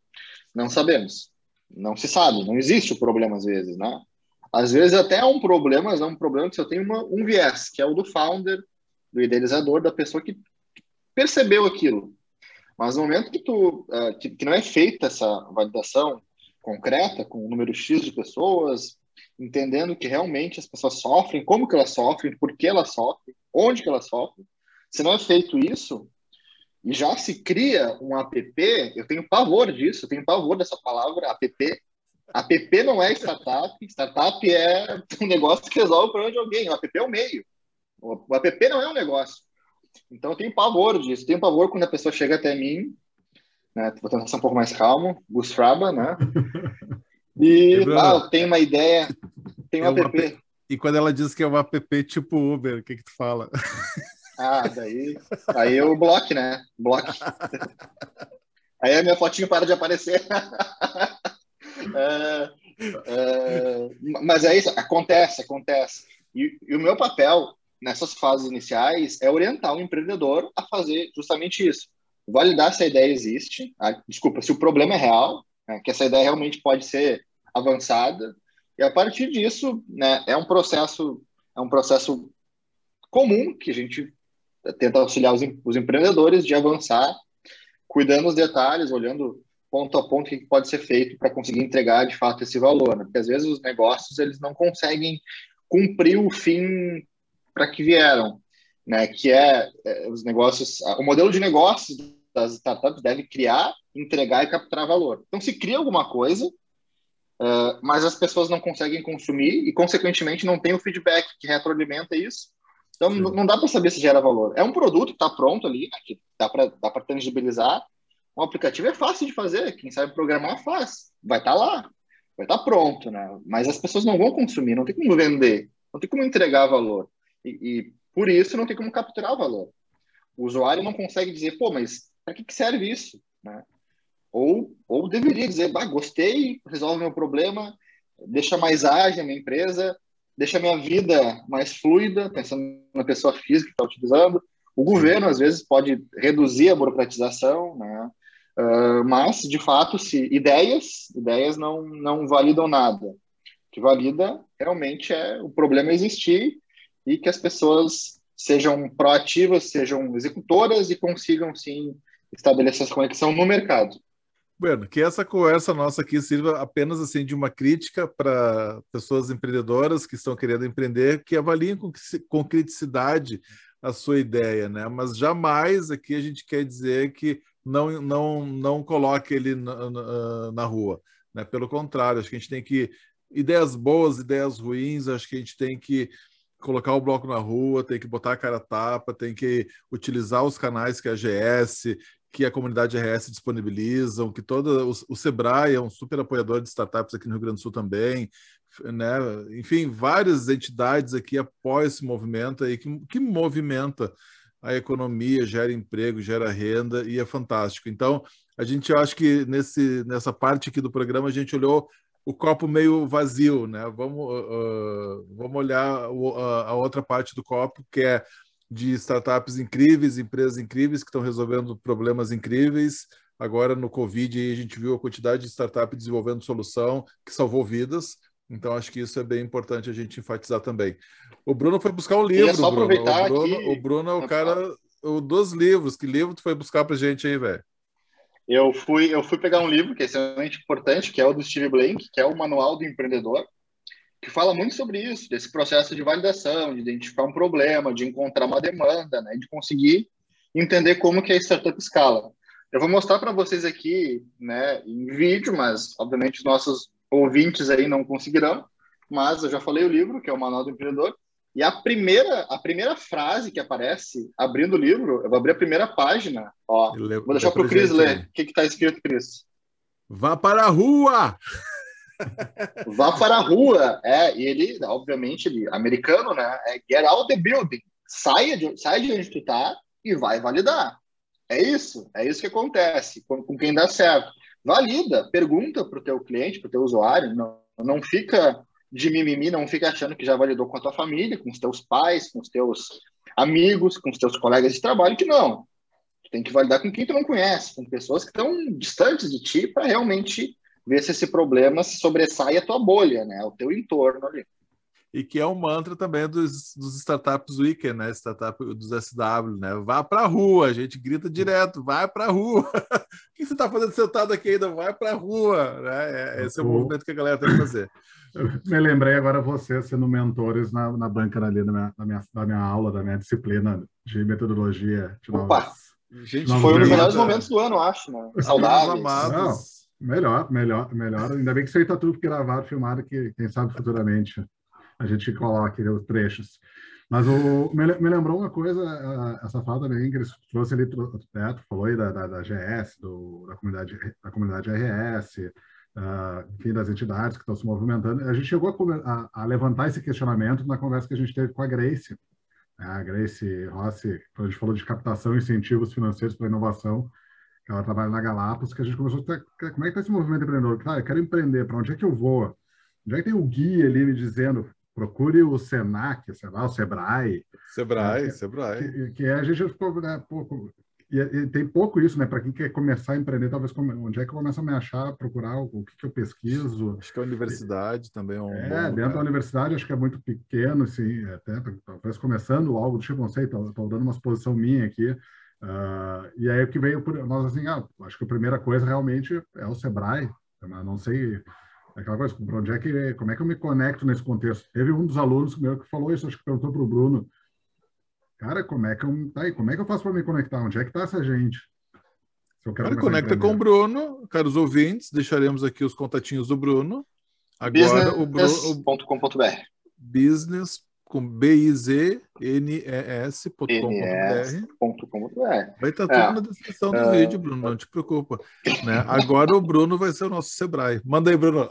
Não sabemos. Não se sabe, não existe o problema às vezes, né? Às vezes até é um problema, mas é um problema que só tem uma, um viés, que é o do founder, do idealizador, da pessoa que percebeu aquilo. Mas no momento que, tu, uh, que, que não é feita essa validação concreta, com o número X de pessoas, entendendo que realmente as pessoas sofrem, como que elas sofrem, por que elas sofrem, onde que elas sofrem, se não é feito isso, e já se cria um app, eu tenho pavor disso, eu tenho pavor dessa palavra app. App não é startup, startup é um negócio que resolve o problema de alguém, o app é o meio. O app não é um negócio. Então eu tenho pavor disso, tenho pavor quando a pessoa chega até mim, né? Vou tentar ser um pouco mais calmo, Gus Fraba, né? E ah, tem uma ideia, tem um é app. app. E quando ela diz que é um app tipo Uber, o que que tu fala? Ah, daí, aí eu bloco, né? Bloco. Aí a minha fotinho para de aparecer. é, é, mas é isso, acontece, acontece. E, e, o meu papel nessas fases iniciais é orientar o empreendedor a fazer justamente isso. Validar se a ideia existe, a, desculpa, se o problema é real, né, que essa ideia realmente pode ser avançada, e a partir disso, né, é um processo, é um processo comum que a gente tenta auxiliar os, os empreendedores de avançar, cuidando dos detalhes, olhando ponto a ponto o que pode ser feito para conseguir entregar de fato esse valor, né? porque às vezes os negócios eles não conseguem cumprir o fim para que vieram, né? Que é, é, os negócios, o modelo de negócios das startups deve criar, entregar e capturar valor. Então se cria alguma coisa, uh, mas as pessoas não conseguem consumir e consequentemente não tem o feedback que retroalimenta isso então, Sim. não dá para saber se gera valor. É um produto que está pronto ali, né, que dá para dá tangibilizar. Um aplicativo é fácil de fazer, quem sabe programar faz. Vai estar tá lá, vai estar tá pronto, né? Mas as pessoas não vão consumir, não tem como vender, não tem como entregar valor. E, e por isso não tem como capturar o valor. O usuário não consegue dizer, pô, mas para que, que serve isso? Né? Ou, ou deveria dizer, bah, gostei, resolve meu problema, deixa mais ágil a minha empresa, deixa a minha vida mais fluida, pensando na pessoa física que está utilizando. O governo, às vezes, pode reduzir a burocratização, né? Uh, mas, de fato, se ideias, ideias não, não validam nada. O que valida realmente é o problema existir e que as pessoas sejam proativas, sejam executoras e consigam, sim, estabelecer essa conexão no mercado. Bueno, que essa conversa nossa aqui sirva apenas assim de uma crítica para pessoas empreendedoras que estão querendo empreender, que avaliem com, com criticidade a sua ideia, né? Mas jamais aqui a gente quer dizer que não não não coloque ele na, na, na rua, né? Pelo contrário, acho que a gente tem que ideias boas, ideias ruins, acho que a gente tem que colocar o bloco na rua, tem que botar a cara tapa, tem que utilizar os canais que a GS que a comunidade RS disponibilizam, que todo o, o Sebrae é um super apoiador de startups aqui no Rio Grande do Sul também, né? Enfim, várias entidades aqui apoiam esse movimento aí que, que movimenta a economia, gera emprego, gera renda e é fantástico. Então, a gente acha que nesse, nessa parte aqui do programa a gente olhou o copo meio vazio, né? Vamos, uh, vamos olhar a, a outra parte do copo, que é de startups incríveis, empresas incríveis que estão resolvendo problemas incríveis. Agora, no Covid, a gente viu a quantidade de startups desenvolvendo solução que salvou vidas. Então, acho que isso é bem importante a gente enfatizar também. O Bruno foi buscar um livro. Só Bruno. o Bruno, aqui... o Bruno é o cara o, dos livros. Que livro tu foi buscar para gente aí, velho? Eu fui, eu fui pegar um livro que é extremamente importante, que é o do Steve Blank, que é o Manual do Empreendedor que fala muito sobre isso, desse processo de validação, de identificar um problema, de encontrar uma demanda, né, de conseguir entender como que a startup escala. Eu vou mostrar para vocês aqui, né, em vídeo, mas obviamente os nossos ouvintes aí não conseguirão, mas eu já falei o livro, que é o Manual do Empreendedor, e a primeira, a primeira frase que aparece abrindo o livro, eu vou abrir a primeira página, ó, vou deixar para o Cris ler. O que está escrito, Cris? Vá para a rua! Vá para a rua. É, e ele, obviamente, ele, americano, né? É get out the building. Saia de, sai de onde tu tá e vai validar. É isso. É isso que acontece com, com quem dá certo. Valida, pergunta para o teu cliente, para o teu usuário. Não, não fica de mimimi, não fica achando que já validou com a tua família, com os teus pais, com os teus amigos, com os teus colegas de trabalho, que não. Tu tem que validar com quem tu não conhece, com pessoas que estão distantes de ti para realmente ver se esse problema sobressai a tua bolha, né? O teu entorno ali. E que é um mantra também dos, dos Startups Weekend, né? Startup dos SW, né? Vá para a rua, a gente grita direto, vai para a rua. o que você está fazendo sentado aqui ainda? Vai para a rua, né? É, esse é o movimento que a galera tem que fazer. Eu me lembrei agora você sendo mentores na, na banca ali da minha, da, minha, da minha aula, da minha disciplina de metodologia. De Opa! Novas, gente, foi um dos melhores momentos do ano, acho, né? Saudáveis. Não, melhor, melhor, melhor. Ainda bem que isso aí está tudo gravado, filmado, que quem sabe futuramente a gente coloca os trechos. Mas o, me, me, lembrou uma coisa, essa fala também que eles trouxe ali, né, tu falou aí da, da, da GS, do, da, comunidade, da comunidade RS, uh, enfim, das entidades que estão se movimentando. A gente chegou a, a, a, levantar esse questionamento na conversa que a gente teve com a Grace, né, a Grace Rossi, quando a gente falou de captação e incentivos financeiros para inovação, que ela trabalha na Galápagos, que a gente começou a ter, como é que está esse movimento empreendedor? Cara, eu quero empreender, para onde é que eu vou? Onde é que tem o guia ali me dizendo, procure o Senac, sei lá, o Sebrae. Sebrae, né, Sebrae. Que, que, a gente ficou né, pouco. E, e, tem pouco isso, né? Para quem quer começar a empreender, talvez onde é que eu começo a me achar, procurar o, o que, que, eu pesquiso. Acho que a universidade e, também é um. É, dentro da universidade acho que é muito pequeno, assim, até talvez começando algo tipo, não sei, estou dando uma exposição minha aqui. Uh, e aí o que veio por nós assim, ah, acho que a primeira coisa realmente é o Sebrae, mas não sei aquela coisa, para onde é que, como é que eu me conecto nesse contexto? Teve um dos alunos meu que falou isso, acho que perguntou para o Bruno, cara, como é que eu, tá aí, como é que eu faço para me conectar? Onde é que está essa gente? Se eu quero cara, conecta com o Bruno, caros ouvintes, deixaremos aqui os contatinhos do Bruno. Agora business. o Bruno, business com B-I-Z-N-E-S.com.br. Vai estar tá tudo é. na descrição do é. vídeo, Bruno, não te preocupa. Né? Agora o Bruno vai ser o nosso Sebrae. Manda aí, Bruno.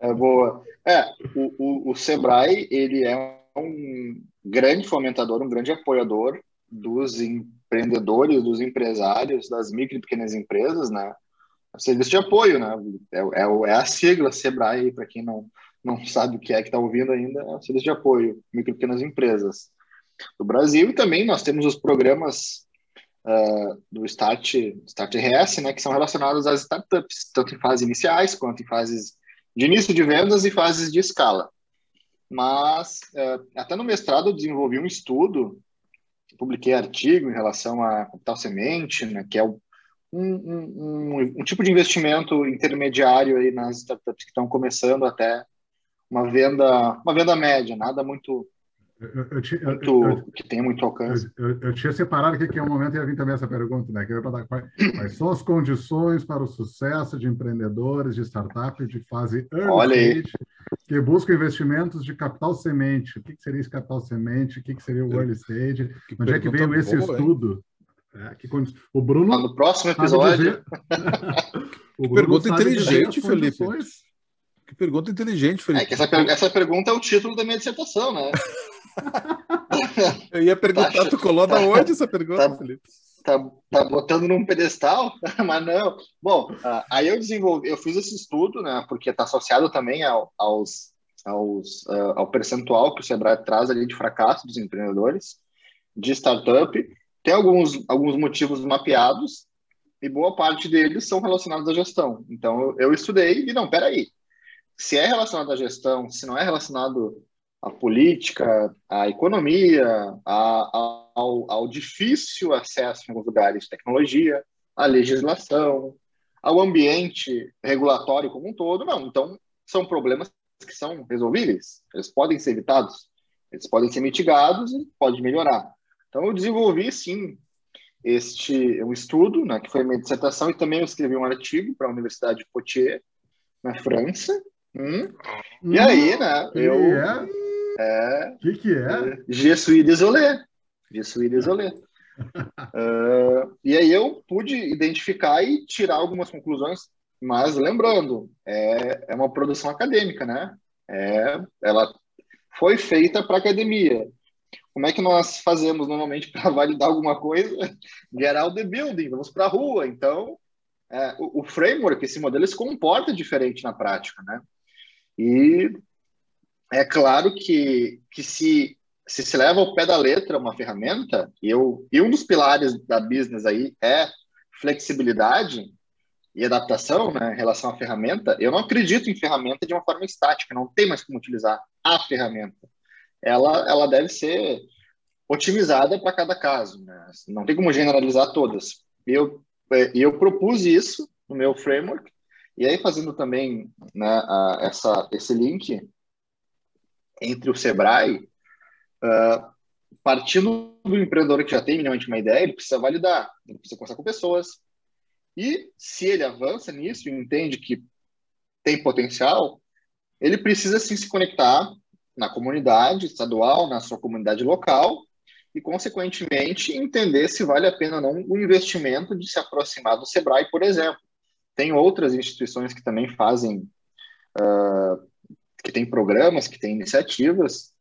É boa. É, o, o, o Sebrae, ele é um grande fomentador, um grande apoiador dos empreendedores, dos empresários, das micro e pequenas empresas, né? Serviço de apoio, né? É, é, é a sigla Sebrae, para quem não, não sabe o que é que está ouvindo ainda, é o serviço de apoio, micro e pequenas empresas do Brasil. E também nós temos os programas uh, do Start, Start RS, né, que são relacionados às startups, tanto em fases iniciais quanto em fases de início de vendas e fases de escala. Mas, uh, até no mestrado, eu desenvolvi um estudo, publiquei artigo em relação a capital semente, né, que é um, um, um, um, tipo de investimento intermediário aí nas startups que estão começando até uma venda, uma venda média, nada muito, eu, eu, tinha, muito eu, que tenha muito alcance. Eu, tinha separado aqui que é um momento ia vir também essa pergunta, né? Que para dar quais, quais, são as condições para o sucesso de empreendedores de startups de fase early stage que buscam investimentos de capital semente. O que, que seria esse capital semente? O que, que seria o early stage? Que Onde é que veio esse boa, estudo? É, que, o Bruno. no próximo episódio. o Bruno pergunta inteligente, Felipe. Que pergunta inteligente, Felipe. É que essa, essa pergunta é o título da minha dissertação, né? Eu ia perguntar, tá, tu colou da onde essa pergunta, tá, Felipe? Tá, tá botando num pedestal, mas não. Bom, uh, aí eu desenvolvi, eu fiz esse estudo, né? Porque está associado também ao, aos, aos, uh, ao percentual que o Sebrae traz ali de fracasso dos empreendedores de startup. Tem alguns, alguns motivos mapeados e boa parte deles são relacionados à gestão. Então eu, eu estudei e não, peraí, se é relacionado à gestão, se não é relacionado à política, à economia, ao, ao, difícil acesso em alguns lugares de tecnologia, à legislação, ao ambiente regulatório como um todo, não. Então, são problemas que são resolvíveis, eles podem ser evitados, eles podem ser mitigados e pode melhorar. Então, eu desenvolvi, sim, este um estudo, né, que foi minha dissertação, e também eu escrevi um artigo para a Universidade de Poitiers, na França, Hum? E hum, aí, né? eu. É? É. O que, que é? Je suis désolé. Je suis désolé. uh, e aí eu pude identificar e tirar algumas conclusões, mas lembrando, é, é uma produção acadêmica, né? É, ela foi feita para academia. Como é que nós fazemos normalmente para validar alguma coisa? Get out the building, vamos para a rua. Então, é, o, o, framework, esse modelo, se comporta diferente na prática, né? E é claro que, que se, se se leva ao pé da letra uma ferramenta, e, eu, e um dos pilares da business aí é flexibilidade, e adaptação né, em relação à ferramenta, eu não acredito em ferramenta de uma forma estática, não tem mais como utilizar a ferramenta. Ela, ela deve ser otimizada para cada caso, né? não tem como generalizar todas. Eu, é, eu propus isso no meu framework, e aí fazendo também né, a, essa, esse link entre o Sebrae, uh, partindo do empreendedor que já tem minimamente uma ideia, ele precisa validar, ele precisa conversar com pessoas, e se ele avança nisso e entende que tem potencial, ele precisa sim se conectar na comunidade estadual, na sua comunidade local e, consequentemente, entender se vale a pena ou não o investimento de se aproximar do Sebrae, por exemplo. Tem outras instituições que também fazem, uh, que têm programas, que têm iniciativas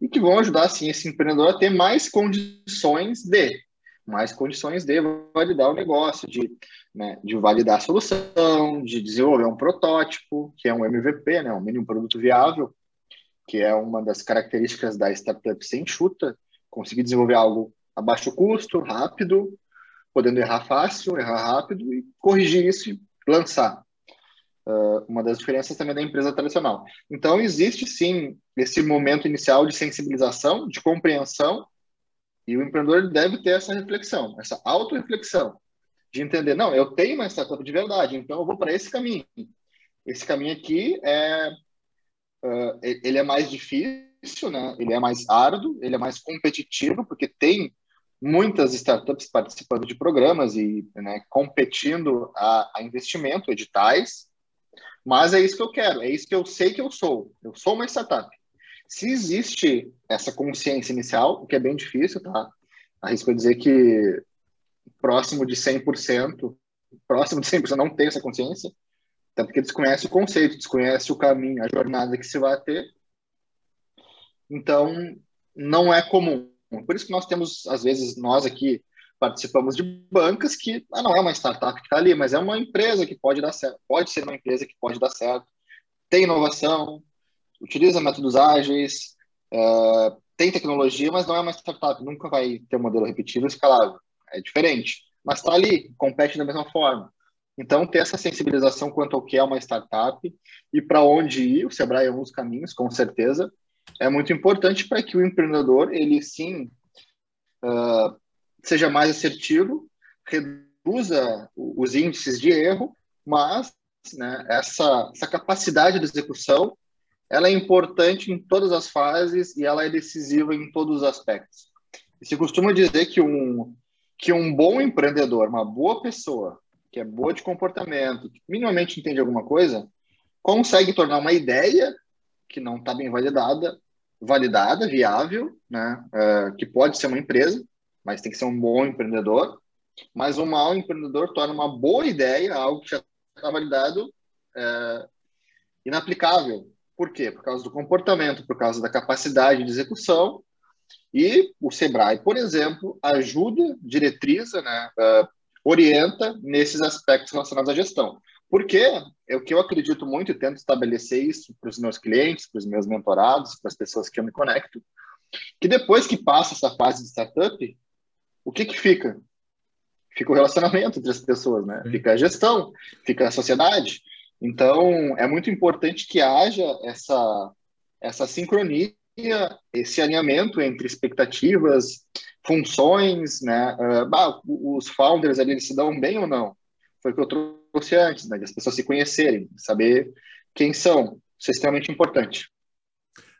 e que vão ajudar, sim, esse empreendedor a ter mais condições de mais condições de validar o negócio, de, né, de validar a solução, de desenvolver um protótipo, que é um MVP, né, um mínimo produto viável, que é uma das características da startup sem chuta, conseguir desenvolver algo a baixo custo, rápido, podendo errar fácil, errar rápido e corrigir isso e lançar. Uh, uma das diferenças também da empresa tradicional. Então, existe sim esse momento inicial de sensibilização, de compreensão e o empreendedor deve ter essa reflexão, essa auto-reflexão, de entender, não, eu tenho uma startup de verdade, então eu vou para esse caminho. Esse caminho aqui é, uh, ele é mais difícil, né? ele é mais árduo, ele é mais competitivo, porque tem muitas startups participando de programas e né, competindo a, a investimento, editais, mas é isso que eu quero, é isso que eu sei que eu sou. Eu sou uma startup. Se existe essa consciência inicial, o que é bem difícil, tá? Arrisco dizer que próximo de 100%, próximo de 100% não tem essa consciência, até porque desconhece o conceito, desconhece o caminho, a jornada que se vai ter. Então, não é comum. Por isso que nós temos, às vezes, nós aqui participamos de bancas que ah, não é uma startup que está ali, mas é uma empresa que pode dar certo, pode ser uma empresa que pode dar certo, tem inovação, utiliza métodos ágeis, uh, tem tecnologia, mas não é uma startup, nunca vai ter um modelo repetido escalável. É diferente, mas está ali, compete da mesma forma. Então, ter essa sensibilização quanto ao que é uma startup e para onde ir, o Sebrae é um dos caminhos, com certeza, é muito importante para que o empreendedor, ele sim, uh, seja mais assertivo, reduza os índices de erro, mas né, essa, essa capacidade de execução ela é importante em todas as fases e ela é decisiva em todos os aspectos. E se costuma dizer que um, que um bom empreendedor, uma boa pessoa, que é boa de comportamento, que minimamente entende alguma coisa, consegue tornar uma ideia que não está bem validada, validada, viável, né? É, que pode ser uma empresa, mas tem que ser um bom empreendedor. Mas um mau empreendedor torna uma boa ideia, algo que já está validado, é, inaplicável, por quê? Por causa do comportamento, por causa da capacidade de execução. E o Sebrae, por exemplo, ajuda, diretriza, né, uh, orienta nesses aspectos relacionados à gestão. Porque é o que eu acredito muito e tento estabelecer isso para os meus clientes, para os meus mentorados, para as pessoas que eu me conecto, que depois que passa essa fase de startup, o que que fica? Fica o relacionamento entre as pessoas, né? Fica a gestão, fica a sociedade, então, é muito importante que haja essa, essa sincronia, esse alinhamento entre expectativas, funções, né? Uh, bah, os founders ali eles se dão bem ou não? Foi o que eu trouxe antes, né? De as pessoas se conhecerem, saber quem são. Isso é extremamente importante.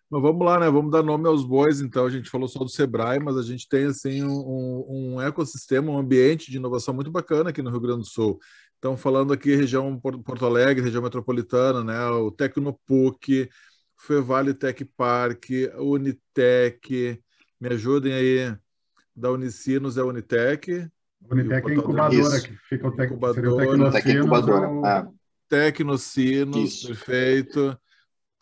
Mas vamos lá, né? Vamos dar nome aos bois, então. A gente falou só do Sebrae, mas a gente tem assim um, um ecossistema, um ambiente de inovação muito bacana aqui no Rio Grande do Sul. Então, falando aqui região Porto Alegre, região metropolitana, né? O Tecnopuc, Fevale Tech Park, Unitec, me ajudem aí, da Unicinos é Unitec. Unitec é incubadora, que fica o, tec, incubadora, Tec incubadora. Ah. Tecnocinos, perfeito.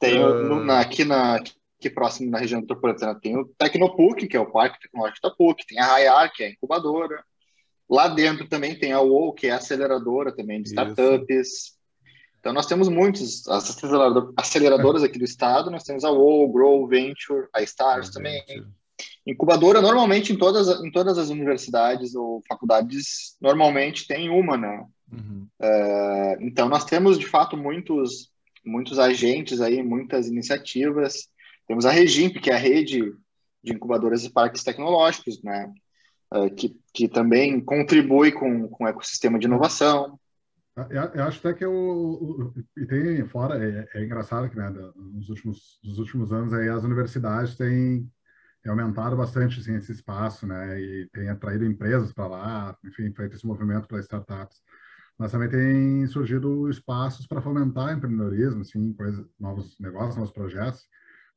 Tem uh... aqui, na, aqui próximo na região metropolitana tem o Tecnopuc, que é o Parque Tecnológico da PUC, tem a Rayar, que é a incubadora. Lá dentro também tem a UOL, que é a aceleradora também de startups. Isso. Então nós temos muitos, as aceleradoras aqui do estado, nós temos a UOL, Grow, Venture, a Stars também. Incubadora, normalmente em todas, em todas as universidades ou faculdades, normalmente tem uma, né? Uhum. Uh, então, nós temos, de fato, muitos, muitos agentes aí, muitas iniciativas. Temos a Regimp, que é a rede de incubadoras e parques tecnológicos, né? Uh, que, que também contribui com, com o ecossistema de inovação. Eu, eu acho até que o, e tem fora é, é, engraçado que né, nos últimos nos últimos anos aí as universidades têm aumentado bastante assim, esse espaço, né, e tem atraído empresas para lá, enfim, feito esse movimento para startups. Mas também tem surgido espaços para fomentar empreendedorismo, assim, coisas, novos negócios, novos projetos.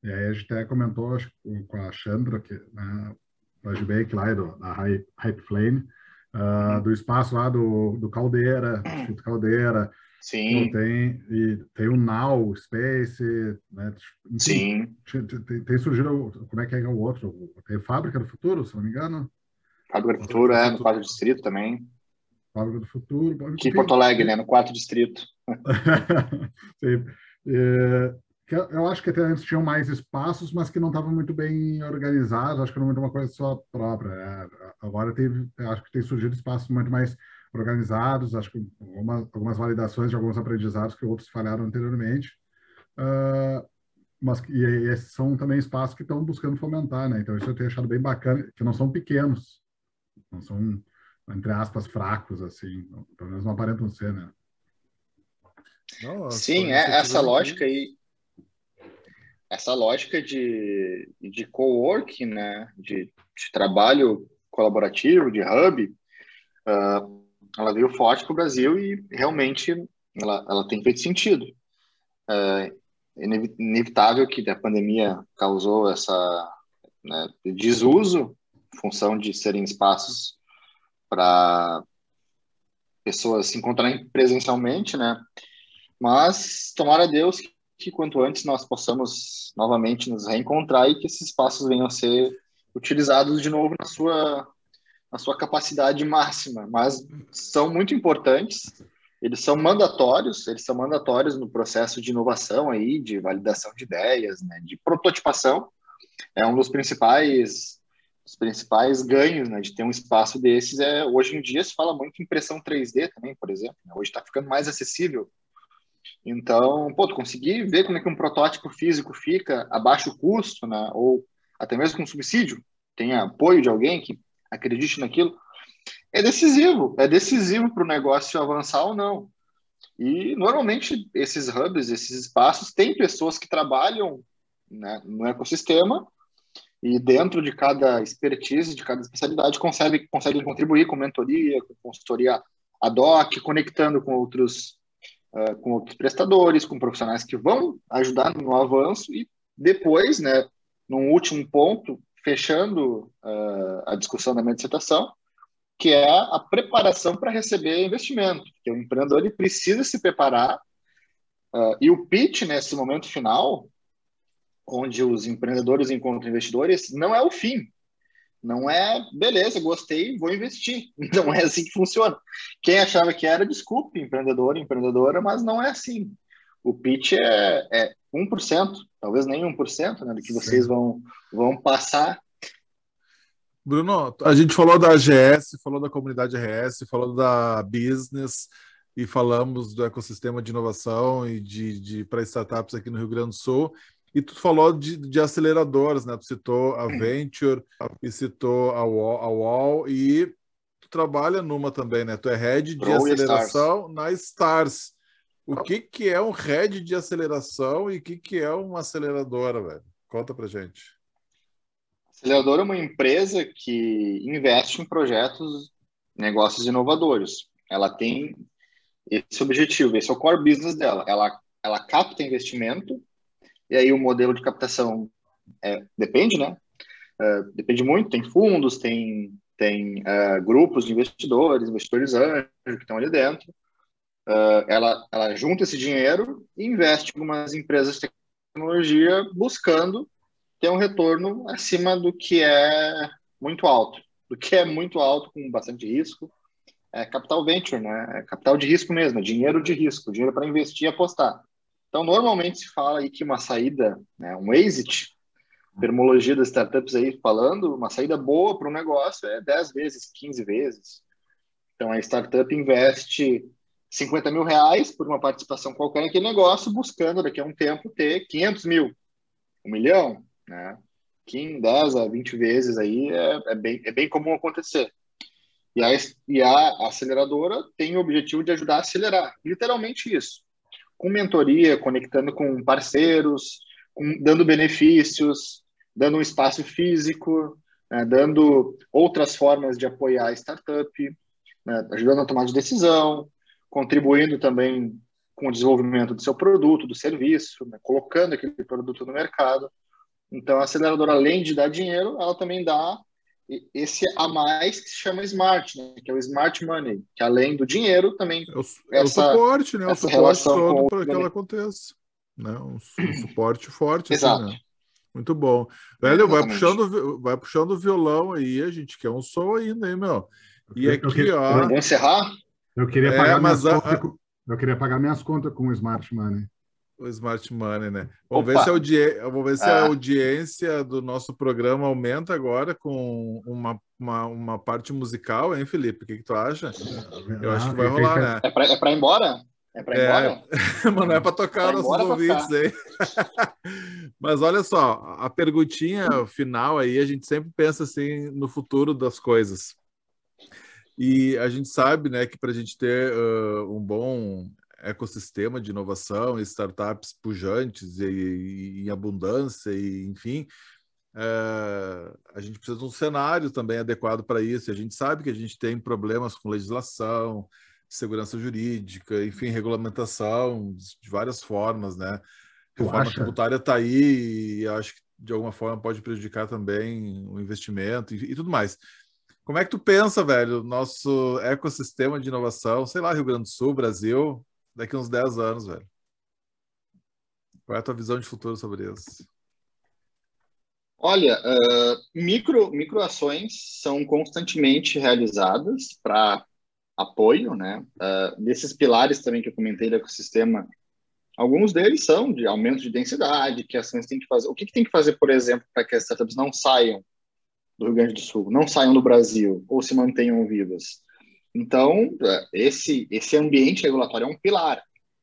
E aí a gente até comentou acho, com a Chandra, que, né, da Gbake lá, do, da Hype Flame, uh, do espaço lá do, do Caldeira, Instituto Caldeira. Sim. Tem, e tem o Now Space, né? Sim. Tem, tem, surgido, como é que é o outro? Tem Fábrica do Futuro, se não me engano. Fábrica do Futuro, é, no quarto distrito também. Fábrica do Futuro. Aqui em Porto Alegre, né? No quarto distrito. Sim. É, eu acho que até antes tinham mais espaços, mas que não estavam muito bem organizados, acho que não era uma coisa só própria. É, agora teve, acho que tem surgido espaços muito mais organizados, acho que algumas, algumas validações de alguns aprendizados que outros falharam anteriormente. Uh, mas e, e esses são também espaços que estão buscando fomentar, né? Então isso eu tenho achado bem bacana, que não são pequenos, não são entre aspas fracos assim, pelo menos não aparentam ser, né? Nossa, Sim, é essa lógica aí essa lógica de, de co-working, né, de, de, trabalho colaborativo, de hub, uh, ela veio forte para o Brasil e realmente ela, ela tem feito sentido. É inevitável que a pandemia causou essa né, desuso, função de serem espaços para pessoas se encontrarem presencialmente, né? Mas tomara Deus que quanto antes nós possamos novamente nos reencontrar e que esses espaços venham a ser utilizados de novo na sua, na sua capacidade máxima. Mas são muito importantes, eles são mandatórios, eles são mandatórios no processo de inovação aí, de validação de ideias, né, de prototipação. É um dos principais os principais ganhos né, de ter um espaço desses é hoje em dia se fala muito em impressão 3D também, por exemplo. Né? Hoje está ficando mais acessível então, pô, conseguir ver como é que um protótipo físico fica a baixo custo, né? Ou até mesmo com subsídio, tem apoio de alguém que acredite naquilo, é decisivo, é decisivo para o negócio avançar ou não. E normalmente esses hubs, esses espaços, têm pessoas que trabalham né, no ecossistema e dentro de cada expertise, de cada especialidade, conseguem, conseguem contribuir com mentoria, com consultoria ad hoc, conectando com outros uh, com outros prestadores, com profissionais que vão ajudar no avanço e depois, né, num último ponto, fechando uh, a discussão da minha dissertação, que é a preparação para receber investimento. Porque o empreendedor ele precisa se preparar uh, e o pitch nesse momento final, onde os empreendedores encontram investidores, não é o fim. Não é, beleza, gostei, vou investir. Não é assim que funciona. Quem achava que era, desculpe, empreendedor, empreendedora, mas não é assim. O pitch é, é 1%, talvez nem 1%, né, do que vocês vão, vão passar. Bruno, a gente falou da AGS, falou da comunidade RS, falou da business e falamos do ecossistema de inovação e de, de para startups aqui no Rio Grande do Sul. E tu falou de, de aceleradoras, né? Tu citou a Venture e citou a Wall, a Wall e tu trabalha numa também, né? Tu é head de Pro aceleração Stars. na Stars. O que, que é um head de aceleração e o que, que é uma aceleradora, velho? Conta pra gente. Aceleradora é uma empresa que investe em projetos, negócios inovadores. Ela tem esse objetivo, esse é o core business dela. Ela, ela capta investimento e aí o modelo de captação é, depende, né? Uh, depende muito, tem fundos, tem, tem uh, grupos de investidores, investidores anjos que estão ali dentro. Uh, ela, ela junta esse dinheiro e investe em algumas empresas de tecnologia buscando ter um retorno acima do que é muito alto. Do que é muito alto, com bastante risco, é capital venture, né? É capital de risco mesmo, é dinheiro de risco, dinheiro para investir e apostar. Então, normalmente se fala aí que uma saída, né, um exit, termologia das startups aí falando, uma saída boa para um negócio é 10 vezes, 15 vezes. Então, a startup investe 50 mil reais por uma participação qualquer naquele negócio, buscando daqui a um tempo ter 500 mil, um milhão, né? 15, 10 a 20 vezes aí é, é, bem, é bem comum acontecer. E a, e a aceleradora tem o objetivo de ajudar a acelerar, literalmente isso. Com mentoria, conectando com parceiros, com, dando benefícios, dando um espaço físico, né, dando outras formas de apoiar a startup, né, ajudando a tomar de decisão, contribuindo também com o desenvolvimento do seu produto, do serviço, né, colocando aquele produto no mercado. Então, a aceleradora, além de dar dinheiro, ela também dá esse a mais que se chama smart, né? que é o smart money, que além do dinheiro também é o, é essa, o suporte, né? O suporte todo para que ela aconteça, né? Um, um suporte forte, Exato. Assim, né? Muito bom. Velho, vai puxando, vai puxando o violão aí, a gente quer um som ainda, hein, meu? E aqui, ó. Vamos encerrar? Eu queria é, pagar mas minhas a, contas, a... eu queria pagar minhas contas com o Smart Money. O Smart Money, né? Vamos ver, se a, audi... Vamos ver se a ah. audiência do nosso programa aumenta agora com uma, uma, uma parte musical, hein, Felipe? O que, que tu acha? Eu acho que vai rolar, né? É para é pra ir embora? É para ir é... embora? Mas não é para tocar é nossos ouvintes aí. Mas olha só, a perguntinha final aí, a gente sempre pensa assim no futuro das coisas. E a gente sabe né, que para a gente ter uh, um bom ecossistema de inovação e startups pujantes e, em abundância e enfim é, a gente precisa de um cenário também adequado para isso. E a gente sabe que a gente tem problemas com legislação, segurança jurídica, enfim, regulamentação de várias formas, né? Reforma tributária está aí e acho que de alguma forma pode prejudicar também o investimento e, e tudo mais. Como é que tu pensa, velho, nosso ecossistema de inovação, sei lá, Rio Grande do Sul, Brasil, daqui uns 10 anos, velho? Qual é a tua visão de futuro sobre isso? Olha, uh, micro, microações são constantemente realizadas para apoio, né? Uh, desses pilares também que eu comentei do ecossistema, alguns deles são de aumento de densidade, que ações têm que fazer. O que, que tem que fazer, por exemplo, para que as startups não saiam do Rio Grande do Sul, não saiam do Brasil ou se mantenham vivas? Então, é, esse, esse ambiente regulatório é um pilar.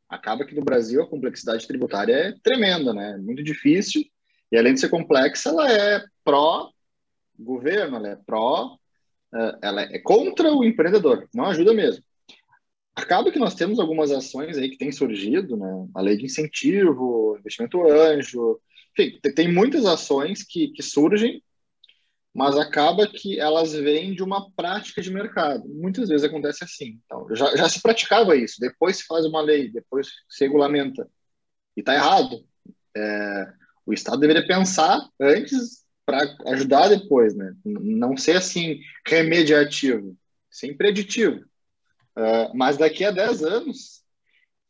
Acaba que no Brasil a complexidade tributária é tremenda, né? Muito difícil. E além de ser complexa, ela é pró-governo, ela é pró, é, ela é contra o empreendedor, não ajuda mesmo. Acaba que nós temos algumas ações aí que têm surgido, né? A lei de incentivo, investimento anjo, enfim, tem muitas ações que, que surgem mas acaba que elas vêm de uma prática de mercado. Muitas vezes acontece assim. Então, já, já se praticava isso, depois se faz uma lei, depois se regulamenta. E está errado. É, o Estado deveria pensar antes para ajudar depois, né? Não ser assim remediativo, ser preditivo. Uh, mas daqui a 10 anos,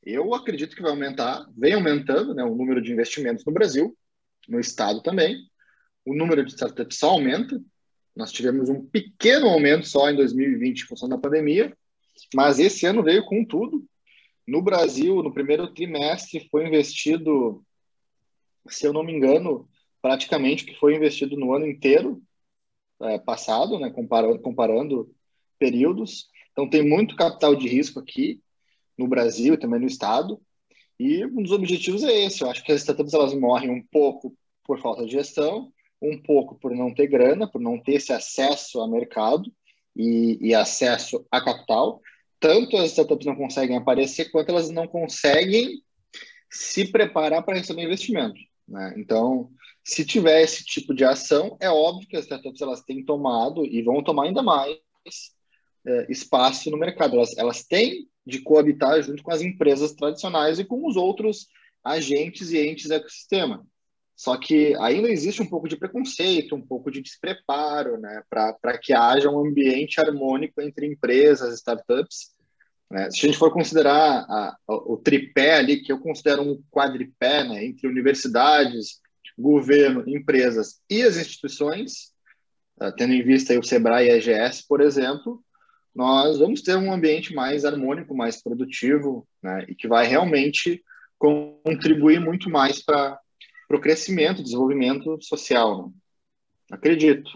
eu acredito que vai aumentar, vem aumentando né, o número de investimentos no Brasil, no Estado também, o número de startups só aumenta. Nós tivemos um pequeno aumento só em 2020 em função da pandemia, mas esse ano veio com tudo. No Brasil, no primeiro trimestre, foi investido, se eu não me engano, praticamente o que foi investido no ano inteiro é, passado, né, comparando, comparando períodos. Então, tem muito capital de risco aqui no Brasil e também no Estado. E um dos objetivos é esse. Eu acho que as startups elas morrem um pouco por falta de gestão um pouco por não ter grana, por não ter esse acesso a mercado e, e acesso a capital. Tanto as startups não conseguem aparecer, quanto elas não conseguem se preparar para receber investimento. Né? Então, se tiver esse tipo de ação, é óbvio que as startups elas têm tomado e vão tomar ainda mais é, espaço no mercado. Elas, elas têm de coabitar junto com as empresas tradicionais e com os outros agentes e entes do ecossistema. Só que ainda existe um pouco de preconceito, um pouco de despreparo, né, para que haja um ambiente harmônico entre empresas, startups. Né? Se a gente for considerar a, o tripé ali, que eu considero um quadripé, né, entre universidades, governo, empresas e as instituições, uh, tendo em vista o Sebrae e a EGS, por exemplo, nós vamos ter um ambiente mais harmônico, mais produtivo, né, e que vai realmente contribuir muito mais para para o crescimento, desenvolvimento social. Né? Acredito.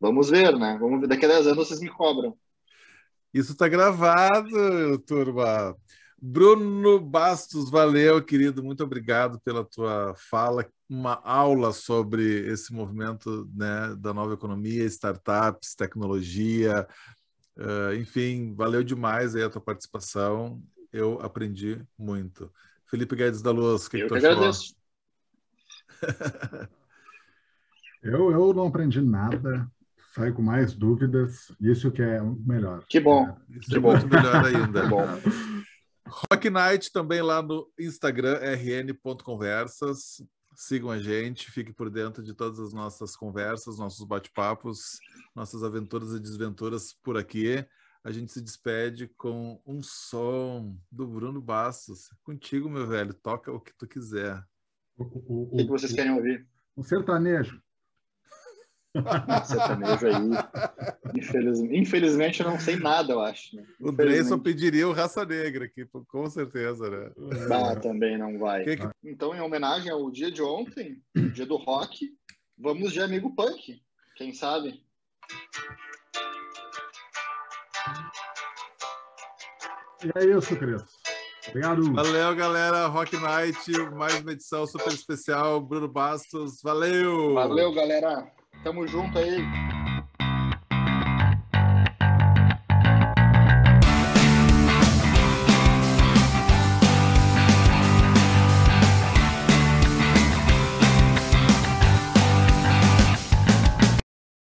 Vamos ver, né? Vamos ver. Daqui a 10 anos vocês me cobram. Isso está gravado, turma. Bruno Bastos, valeu, querido. Muito obrigado pela tua fala. Uma aula sobre esse movimento né, da nova economia, startups, tecnologia. Uh, enfim, valeu demais aí a tua participação. Eu aprendi muito. Felipe Guedes da Luz, o que, eu que tu agradeço. Eu, eu não aprendi nada saio com mais dúvidas, isso que é melhor. Que bom. É, isso que é bom. muito melhor ainda. bom. Rock Night também lá no Instagram, rn.conversas. Sigam a gente, fiquem por dentro de todas as nossas conversas, nossos bate-papos, nossas aventuras e desventuras por aqui. A gente se despede com um som do Bruno Bastos. Contigo, meu velho, toca o que tu quiser. O, o, o, que, vocês querem ouvir? Um sertanejo. sertanejo aí. Infelizmente, infelizmente, eu não sei nada, eu acho. Né? O Dreyson pediria o Raça Negra aqui, com certeza, né? Ah, também não vai. Que que... Então, em homenagem ao dia de ontem, dia do rock, vamos de Amigo Punk, quem sabe? E é isso, Cris. Obrigado. Valeu, galera. Rock Night, mais uma edição super especial. Bruno Bastos, valeu! Valeu, galera. Tamo junto aí.